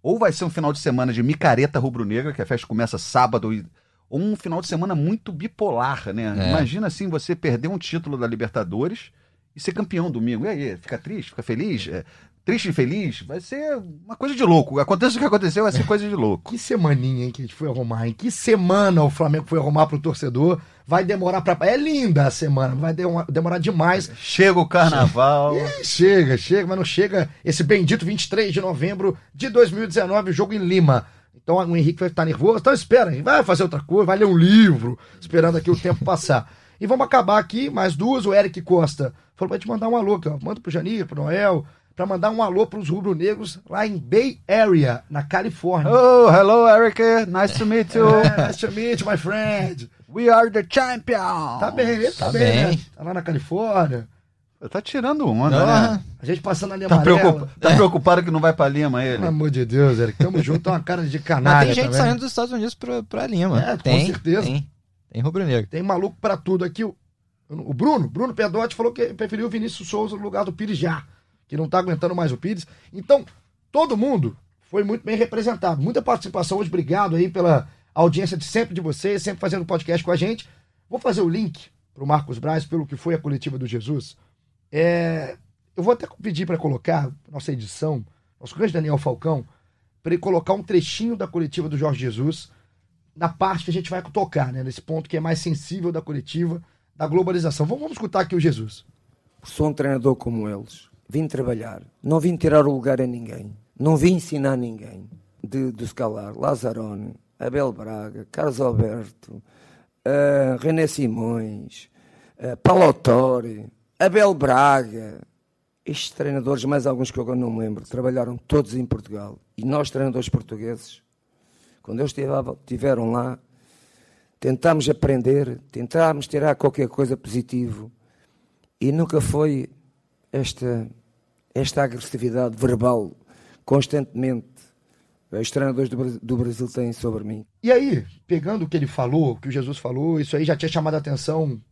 ou vai ser um final de semana de micareta rubro-negra, que a festa começa sábado, e, ou um final de semana muito bipolar, né? É. Imagina assim, você perder um título da Libertadores e ser campeão domingo. E aí, fica triste, fica feliz? É, triste e feliz? Vai ser uma coisa de louco. Aconteça o que aconteceu, vai ser coisa de louco. Que semaninha, hein, que a gente foi arrumar, hein? Que semana o Flamengo foi arrumar pro torcedor. Vai demorar pra. É linda a semana, vai de- demorar demais. Chega o carnaval. Ih, chega, chega, mas não chega esse bendito 23 de novembro de 2019, o jogo em Lima. Então o Henrique vai estar nervoso. Então espera, hein? vai fazer outra coisa, vai ler um livro, esperando aqui o tempo passar. E vamos acabar aqui, mais duas. O Eric Costa falou pra te mandar um alô aqui, ó. Manda pro Janir, pro Noel, pra mandar um alô pros rubro-negros lá em Bay Area, na Califórnia. Oh, hello, Eric. Nice to meet you. É, nice to meet you, my friend. We are the champions. Tá bem, ele tá, Tá bem, bem. né? Tá lá na Califórnia. Tá tirando onda, Ah, né? A gente passando ali Tá, amarela. preocupa- tá preocupado que não vai pra Lima ele? Pelo amor de Deus, Eric. Tamo junto, tá uma cara de Mas canalha tem gente também. saindo dos Estados Unidos pra, pra Lima. É, com tem, certeza. Tem, tem rubro-negro. Tem maluco pra tudo aqui. O, o Bruno, Bruno Pedotti falou que preferiu o Vinícius Souza no lugar do Pires já, que não tá aguentando mais o Pires. Então, todo mundo foi muito bem representado. Muita participação hoje. Obrigado aí pela audiência de sempre de vocês, sempre fazendo podcast com a gente. Vou fazer o link pro Marcos Braz pelo que foi a coletiva do Jesus. É, eu vou até pedir para colocar nossa edição, nosso grande Daniel Falcão, para ele colocar um trechinho da coletiva do Jorge Jesus na parte que a gente vai tocar, né? Nesse ponto que é mais sensível da coletiva, da globalização. Vamos, vamos escutar aqui o Jesus. Sou um treinador como eles. Vim trabalhar. Não vim tirar o lugar a ninguém. Não vim ensinar ninguém. De, de escalar. Lazarone, Abel Braga, Carlos Alberto, eh, René Simões, uh, Palotori, Abel Braga. Estes treinadores, mais alguns que eu não me lembro, trabalharam todos em Portugal. E nós, treinadores portugueses, quando eles estiveram lá, tentámos aprender, tentámos tirar qualquer coisa positivo e nunca foi esta, esta agressividade verbal constantemente os treinadores do do Brasil têm sobre mim. E aí, pegando o que ele falou, o que o Jesus falou, isso aí já tinha chamado a atenção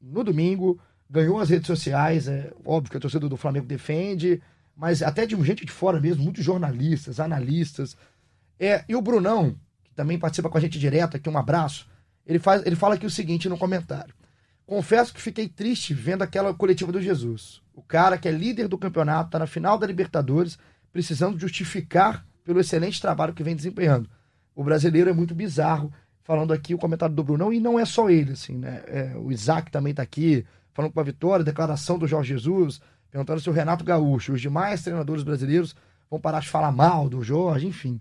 no domingo, ganhou as redes sociais, é óbvio que a torcida do Flamengo defende, mas até de gente de fora mesmo, muitos jornalistas, analistas. É, e o Brunão, que também participa com a gente direto aqui, um abraço, ele, faz, ele fala aqui o seguinte no comentário. Confesso que fiquei triste vendo aquela coletiva do Jesus. O cara que é líder do campeonato, tá na final da Libertadores, precisando justificar pelo excelente trabalho que vem desempenhando. O brasileiro é muito bizarro, falando aqui o comentário do Brunão, e não é só ele, assim, né? É, o Isaac também tá aqui, falando com a vitória, declaração do Jorge Jesus, perguntando se o Renato Gaúcho, os demais treinadores brasileiros vão parar de falar mal do Jorge, enfim.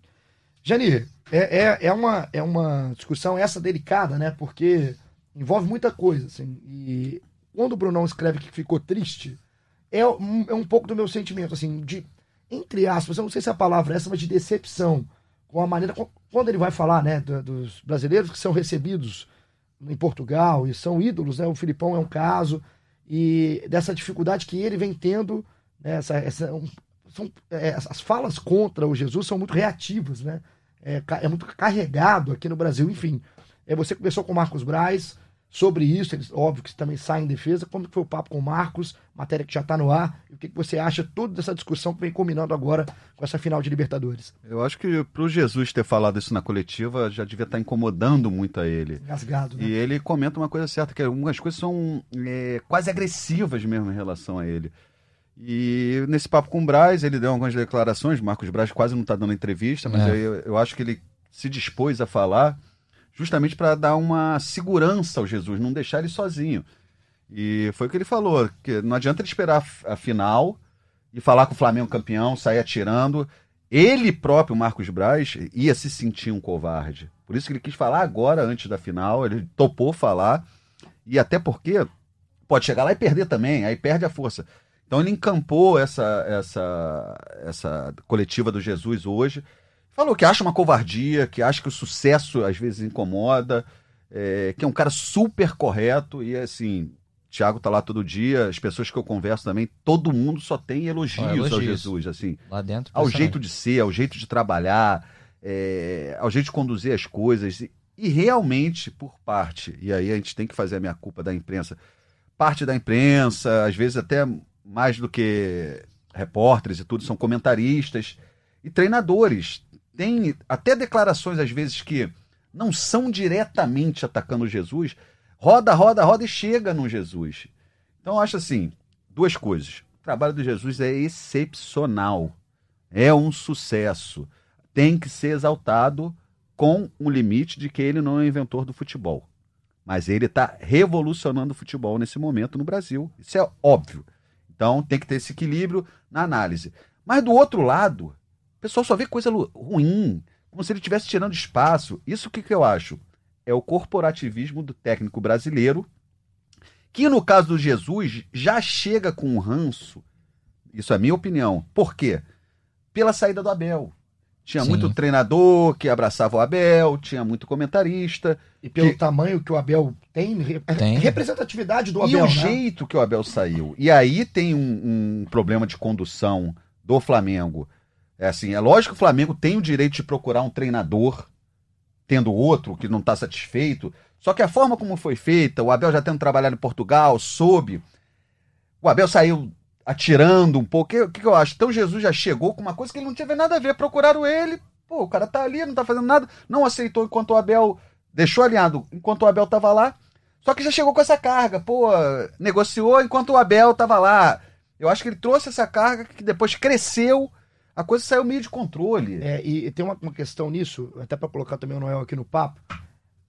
Jani, é, é, é, uma, é uma discussão essa delicada, né? Porque envolve muita coisa, assim. E quando o Brunão escreve que ficou triste, é um, é um pouco do meu sentimento, assim, de, entre aspas, eu não sei se a palavra é essa, mas de decepção com a maneira. Quando ele vai falar, né, dos brasileiros que são recebidos em Portugal e são ídolos, né? O Filipão é um caso, e dessa dificuldade que ele vem tendo, né, essa, essa, um, são, é, as falas contra o Jesus são muito reativas, né? É, é, muito carregado aqui no Brasil, enfim. É, você conversou com o Marcos Braz sobre isso, eles, óbvio que também saem em defesa. Como foi o papo com o Marcos, matéria que já está no ar, e o que, que você acha toda dessa discussão que vem combinando agora com essa final de Libertadores? Eu acho que para o Jesus ter falado isso na coletiva já devia estar tá incomodando muito a ele. Rasgado, né? E ele comenta uma coisa certa, que algumas coisas são é, quase agressivas mesmo em relação a ele. E nesse papo com o Braz, ele deu algumas declarações. Marcos Braz quase não está dando entrevista, mas é. eu, eu acho que ele se dispôs a falar justamente para dar uma segurança ao Jesus, não deixar ele sozinho. E foi o que ele falou, que não adianta ele esperar a final e falar com o Flamengo campeão, sair atirando. Ele próprio, Marcos Braz, ia se sentir um covarde. Por isso que ele quis falar agora, antes da final, ele topou falar. E até porque pode chegar lá e perder também, aí perde a força. Então ele encampou essa, essa, essa coletiva do Jesus hoje. Falou que acha uma covardia, que acha que o sucesso às vezes incomoda, é, que é um cara super correto e assim. Tiago tá lá todo dia, as pessoas que eu converso também, todo mundo só tem elogios, elogios. ao Jesus, assim. Lá dentro. Ao jeito de ser, ao jeito de trabalhar, é, ao jeito de conduzir as coisas. E, e realmente, por parte, e aí a gente tem que fazer a minha culpa da imprensa, parte da imprensa, às vezes até mais do que repórteres e tudo, são comentaristas e treinadores. Tem até declarações, às vezes, que não são diretamente atacando Jesus, roda, roda, roda e chega no Jesus. Então, eu acho assim: duas coisas. O trabalho do Jesus é excepcional, é um sucesso, tem que ser exaltado com o limite de que ele não é inventor do futebol. Mas ele está revolucionando o futebol nesse momento no Brasil. Isso é óbvio. Então tem que ter esse equilíbrio na análise. Mas do outro lado, o pessoal só vê coisa ruim, como se ele estivesse tirando espaço. Isso que, que eu acho? É o corporativismo do técnico brasileiro, que no caso do Jesus já chega com um ranço. Isso é minha opinião. Por quê? Pela saída do Abel. Tinha Sim. muito treinador que abraçava o Abel, tinha muito comentarista. E pelo que... tamanho que o Abel tem, tem. representatividade do Abel. E o né? jeito que o Abel saiu. E aí tem um, um, problema de condução do Flamengo. É assim, é lógico que o Flamengo tem o direito de procurar um treinador, tendo outro que não está satisfeito. Só que a forma como foi feita, o Abel já tendo trabalhado em Portugal, soube. O Abel saiu atirando um pouco. O que, que, eu acho? Então Jesus já chegou com uma coisa que ele não tinha nada a ver. Procuraram ele, pô, o cara tá ali, não tá fazendo nada, não aceitou enquanto o Abel. Deixou alinhado enquanto o Abel tava lá. Só que já chegou com essa carga, pô, negociou enquanto o Abel tava lá. Eu acho que ele trouxe essa carga que depois cresceu, a coisa saiu meio de controle. É, e tem uma, uma questão nisso, até para colocar também o Noel aqui no papo.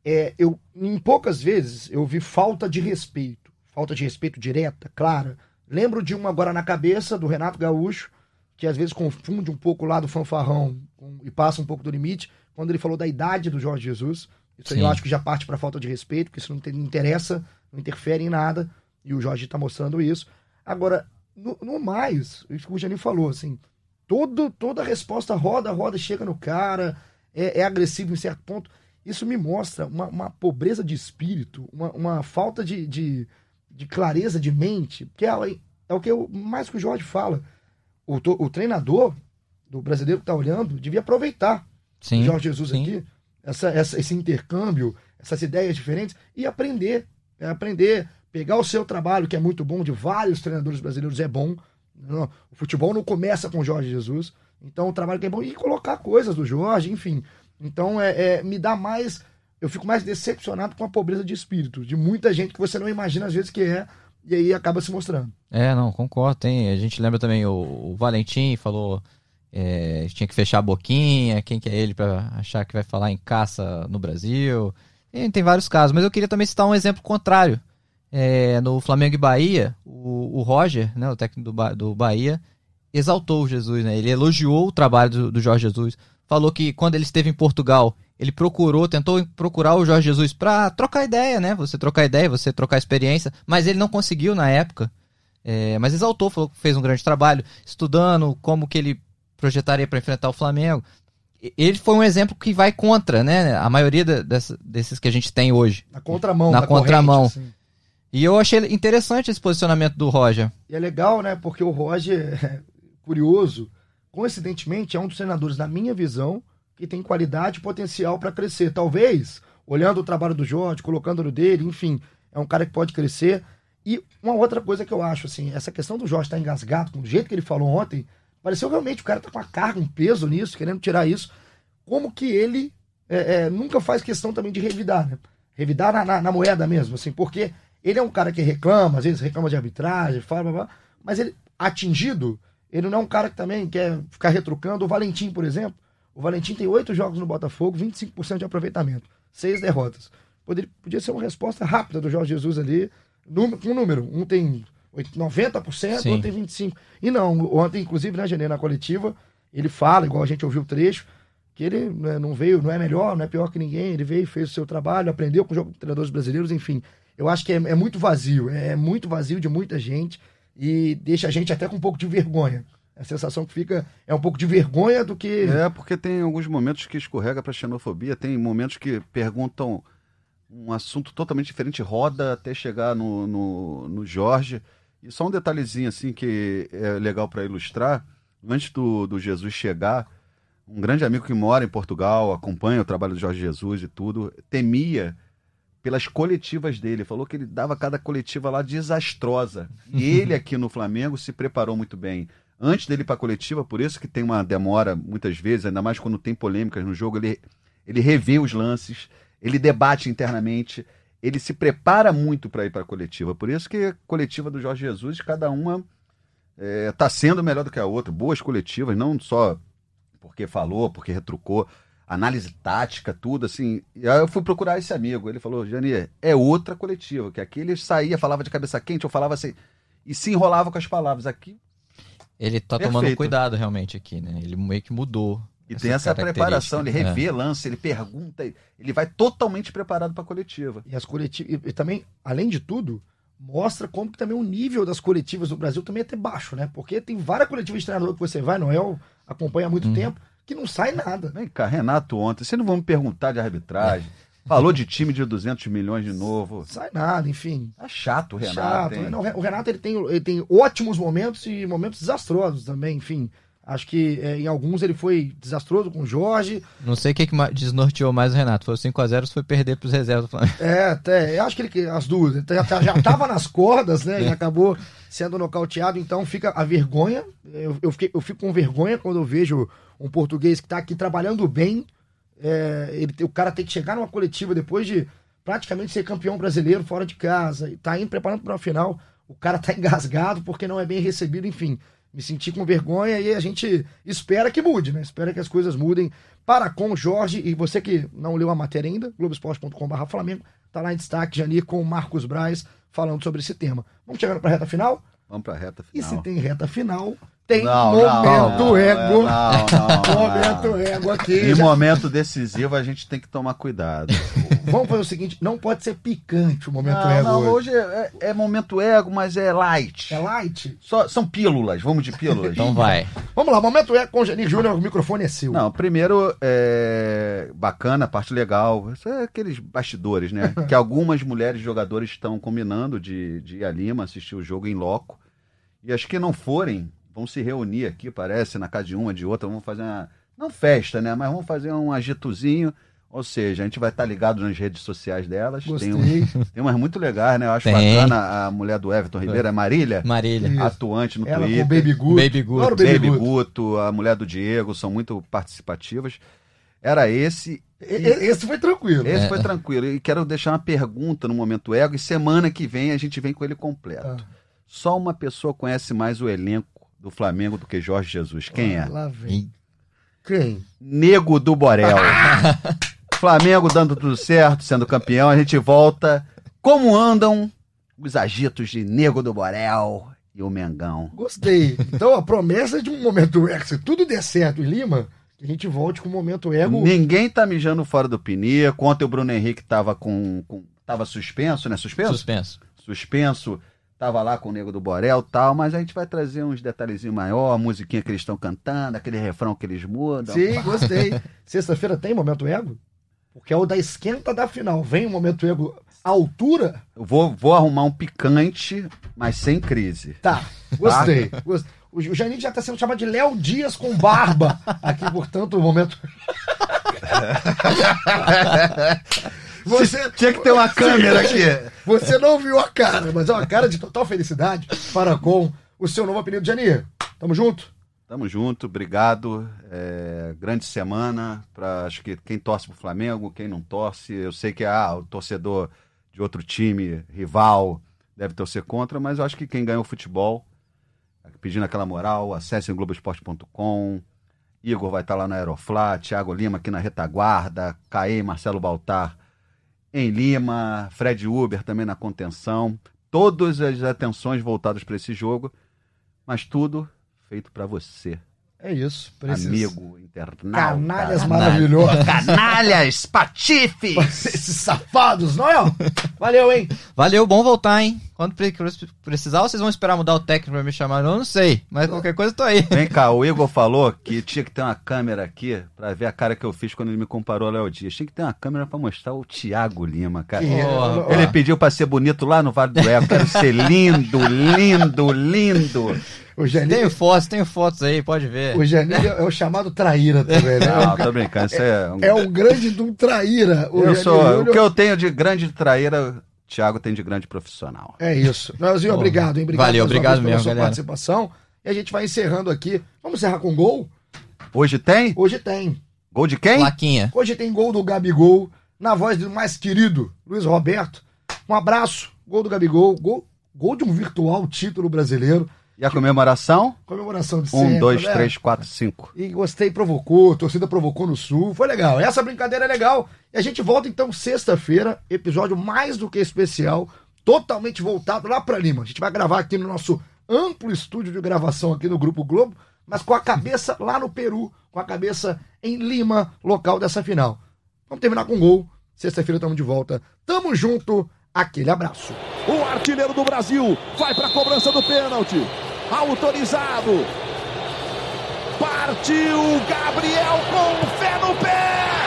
É, eu, em poucas vezes, eu vi falta de respeito. Falta de respeito direta, clara, Lembro de uma agora na cabeça do Renato Gaúcho, que às vezes confunde um pouco lá do fanfarrão e passa um pouco do limite, quando ele falou da idade do Jorge Jesus. Isso aí eu acho que já parte para falta de respeito, porque isso não, tem, não interessa, não interfere em nada, e o Jorge está mostrando isso. Agora, no, no mais, isso que o Janinho falou, assim, todo, toda a resposta roda, roda, chega no cara, é, é agressivo em certo ponto. Isso me mostra uma, uma pobreza de espírito, uma, uma falta de, de de clareza de mente, que é, é o que eu, mais que o Jorge fala. O, o treinador do brasileiro que está olhando devia aproveitar sim, o Jorge Jesus sim. aqui, essa, essa, esse intercâmbio, essas ideias diferentes e aprender. É aprender, pegar o seu trabalho, que é muito bom, de vários treinadores brasileiros, é bom. Não, o futebol não começa com o Jorge Jesus. Então o trabalho que é bom, e colocar coisas do Jorge, enfim. Então é, é me dá mais eu fico mais decepcionado com a pobreza de espírito, de muita gente que você não imagina às vezes que é, e aí acaba se mostrando. É, não, concordo. Tem, a gente lembra também o, o Valentim falou é, tinha que fechar a boquinha, quem que é ele para achar que vai falar em caça no Brasil. E tem vários casos, mas eu queria também citar um exemplo contrário. É, no Flamengo e Bahia, o, o Roger, né, o técnico do, do Bahia, exaltou o Jesus, né? Ele elogiou o trabalho do, do Jorge Jesus, falou que quando ele esteve em Portugal, ele procurou, tentou procurar o Jorge Jesus para trocar ideia, né? Você trocar ideia, você trocar experiência, mas ele não conseguiu na época. É, mas exaltou, falou que fez um grande trabalho, estudando como que ele projetaria para enfrentar o Flamengo. Ele foi um exemplo que vai contra, né? A maioria dessa, desses que a gente tem hoje. Na contramão. Na contramão. Corrente, assim. E eu achei interessante esse posicionamento do Roger. E é legal, né? Porque o Roger, curioso, coincidentemente, é um dos treinadores, na minha visão, que tem qualidade e potencial para crescer. Talvez, olhando o trabalho do Jorge, colocando no dele, enfim, é um cara que pode crescer. E uma outra coisa que eu acho, assim, essa questão do Jorge estar tá engasgado, com o jeito que ele falou ontem, pareceu realmente o cara tá com uma carga, um peso nisso, querendo tirar isso. Como que ele é, é, nunca faz questão também de revidar, né? Revidar na, na, na, moeda mesmo, assim, porque ele é um cara que reclama, às vezes reclama de arbitragem, fala, blá, blá, mas ele, atingido, ele não é um cara que também quer ficar retrucando. O Valentim, por exemplo, o Valentim tem oito jogos no Botafogo, 25% de aproveitamento, seis derrotas. Poderia, podia ser uma resposta rápida do Jorge Jesus ali, com um número. Um tem 90%, Sim. outro tem 25%. E não, ontem, inclusive, na né, janeiro, na coletiva, ele fala, igual a gente ouviu o trecho, que ele né, não veio, não é melhor, não é pior que ninguém, ele veio, fez o seu trabalho, aprendeu com o jogo de treinadores brasileiros, enfim. Eu acho que é, é muito vazio, é muito vazio de muita gente e deixa a gente até com um pouco de vergonha. A sensação que fica é um pouco de vergonha do que. É, porque tem alguns momentos que escorrega para xenofobia, tem momentos que perguntam um assunto totalmente diferente, roda até chegar no, no, no Jorge. E só um detalhezinho assim que é legal para ilustrar. Antes do, do Jesus chegar, um grande amigo que mora em Portugal, acompanha o trabalho do Jorge Jesus e tudo, temia pelas coletivas dele. Falou que ele dava cada coletiva lá desastrosa. E ele aqui no Flamengo se preparou muito bem. Antes dele ir para a coletiva, por isso que tem uma demora muitas vezes, ainda mais quando tem polêmicas no jogo, ele, ele revê os lances, ele debate internamente, ele se prepara muito para ir para a coletiva. Por isso que a coletiva do Jorge Jesus, cada uma está é, tá sendo melhor do que a outra. Boas coletivas, não só porque falou, porque retrucou análise tática, tudo, assim. E aí eu fui procurar esse amigo. Ele falou, Jani, é outra coletiva, que aqui ele saía, falava de cabeça quente, eu falava assim, e se enrolava com as palavras. Aqui. Ele tá perfeito. tomando cuidado realmente aqui, né? Ele meio que mudou. E essa tem essa preparação, ele revê é. lance, ele pergunta, ele vai totalmente preparado para a coletiva. E as coletivas, e também, além de tudo, mostra como que também o nível das coletivas no Brasil também é até baixo, né? Porque tem várias coletivas de treinador que você vai, Noel acompanha há muito hum. tempo, que não sai nada. Vem cá, Renato, ontem, vocês não vão me perguntar de arbitragem. Falou de time de 200 milhões de novo. Sai nada, enfim. É chato o Renato. Chato. Não, o Renato ele tem, ele tem ótimos momentos e momentos desastrosos também, enfim. Acho que é, em alguns ele foi desastroso com o Jorge. Não sei o que, que desnorteou mais o Renato. Foi 5x0 ou foi perder para os reservas do Flamengo? É, até. Eu acho que ele, as duas. Ele já, já tava nas cordas, né? E acabou sendo nocauteado. Então fica a vergonha. Eu, eu, fiquei, eu fico com vergonha quando eu vejo um português que está aqui trabalhando bem. É, ele, o cara tem que chegar numa coletiva depois de praticamente ser campeão brasileiro fora de casa e tá indo preparando para uma final. O cara tá engasgado porque não é bem recebido, enfim. Me senti com vergonha e a gente espera que mude, né? Espera que as coisas mudem para com Jorge. E você que não leu a matéria ainda, globoesporte.com.br Flamengo, tá lá em destaque, Janir, com o Marcos Braz falando sobre esse tema. Vamos chegando para a reta final? Vamos para a reta final. E se tem reta final, tem não, momento não, ego. Não, não, momento ego aqui. Em já... momento decisivo a gente tem que tomar cuidado. Vamos fazer o seguinte, não pode ser picante o momento ego. Não, hoje, hoje é, é, momento ego, mas é light. É light? Só, são pílulas, vamos de pílulas. então vai. Vamos lá, momento ego com o Janir Júnior, o microfone é seu. Não, primeiro, é bacana, parte legal, isso é aqueles bastidores, né? que algumas mulheres jogadores estão combinando de, de ir a Lima assistir o jogo em loco. E as que não forem, vão se reunir aqui, parece, na casa de uma, de outra, vamos fazer uma. Não festa, né? Mas vamos fazer um agitozinho. Ou seja, a gente vai estar ligado nas redes sociais delas. Tem, um, tem umas muito legais, né? Eu acho tem. bacana a mulher do Everton Ribeiro, a Marília. Marília. Atuante no Ela Twitter. Com Baby Guto. Baby Guto. Claro, Baby, Baby Guto, a mulher do Diego, são muito participativas. Era esse. Esse foi tranquilo. Esse é. foi tranquilo. E quero deixar uma pergunta no Momento Ego. E semana que vem a gente vem com ele completo. Ah. Só uma pessoa conhece mais o elenco do Flamengo do que Jorge Jesus. Quem é? Lá vem. Quem? Nego do Borel. Flamengo dando tudo certo, sendo campeão, a gente volta. Como andam os agitos de Nego do Borel e o Mengão? Gostei. Então a promessa é de um momento ego, se tudo der certo em Lima, que a gente volte com o momento ego. Ninguém tá mijando fora do pinico. Ontem o Bruno Henrique tava com, com tava suspenso, né? Suspenso? Suspenso. suspenso, tava lá com o Nego do Borel e tal, mas a gente vai trazer uns detalhezinhos maior, a musiquinha que eles estão cantando, aquele refrão que eles mudam. Sim, gostei. Sexta-feira tem momento ego? Porque é o da esquenta da final. Vem o momento ego à altura? Eu vou, vou arrumar um picante, mas sem crise. Tá, gostei. gostei. O o Janine já está sendo chamado de Léo Dias com barba aqui, portanto, o momento. Você, Tinha que ter uma câmera aqui. você não viu a cara, mas é uma cara de total felicidade para com o seu novo apelido, Janine. Tamo junto? Tamo junto, obrigado. É, grande semana para acho que quem torce pro Flamengo, quem não torce. Eu sei que ah, o torcedor de outro time, rival, deve torcer contra, mas eu acho que quem ganhou o futebol, pedindo aquela moral, acessem globoesporte.com. Igor vai estar lá na Aeroflá, Thiago Lima aqui na retaguarda, Caê e Marcelo Baltar em Lima, Fred Uber também na contenção. Todas as atenções voltadas para esse jogo, mas tudo feito para você, É isso. esses amigo internauta. Canalhas maravilhosos. Canalhas, patifes! Esses safados, Noel. Valeu, hein? Valeu, bom voltar, hein? Quando pre- precisar, ou vocês vão esperar mudar o técnico pra me chamar? Eu não sei, mas qualquer coisa eu tô aí. Vem cá, o Igor falou que tinha que ter uma câmera aqui pra ver a cara que eu fiz quando ele me comparou ao Léo Dias. Tinha que ter uma câmera pra mostrar o Thiago Lima, cara. Ele pediu pra ser bonito lá no Vale do Eco. Quero ser lindo, lindo, lindo. O Janine, Tenho fotos, tenho fotos aí, pode ver. o Janine é o chamado traíra também, né? Não, tô brincando. Isso é um... É um grande de um traíra. O Eu Janine sou, o Júnior. que eu tenho de grande traíra, o Thiago tem de grande profissional. É isso. Noelzinho, obrigado, hein? Obrigado Valeu, obrigado vez pela mesmo, sua galera. participação. E a gente vai encerrando aqui. Vamos encerrar com gol? Hoje tem? Hoje tem. Gol de quem? Plaquinha. Hoje tem gol do Gabigol, na voz do mais querido Luiz Roberto. Um abraço. Gol do Gabigol. Gol, gol de um virtual título brasileiro. E a comemoração? Comemoração de Um, sempre, dois, né? três, quatro, cinco. E gostei, provocou, a torcida provocou no sul, foi legal. Essa brincadeira é legal. E a gente volta então sexta-feira, episódio mais do que especial, totalmente voltado lá pra Lima. A gente vai gravar aqui no nosso amplo estúdio de gravação aqui no Grupo Globo, mas com a cabeça lá no Peru, com a cabeça em Lima, local dessa final. Vamos terminar com gol. Sexta-feira estamos de volta. Tamo junto. Aquele abraço. O artilheiro do Brasil vai para a cobrança do pênalti. Autorizado. Partiu Gabriel com fé no pé.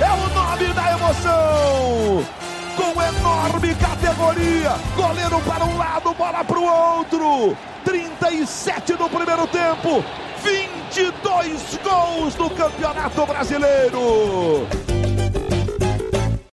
É o nome da emoção! Com enorme categoria, goleiro para um lado, bola para o outro. 37 no primeiro tempo, 22 gols no Campeonato Brasileiro.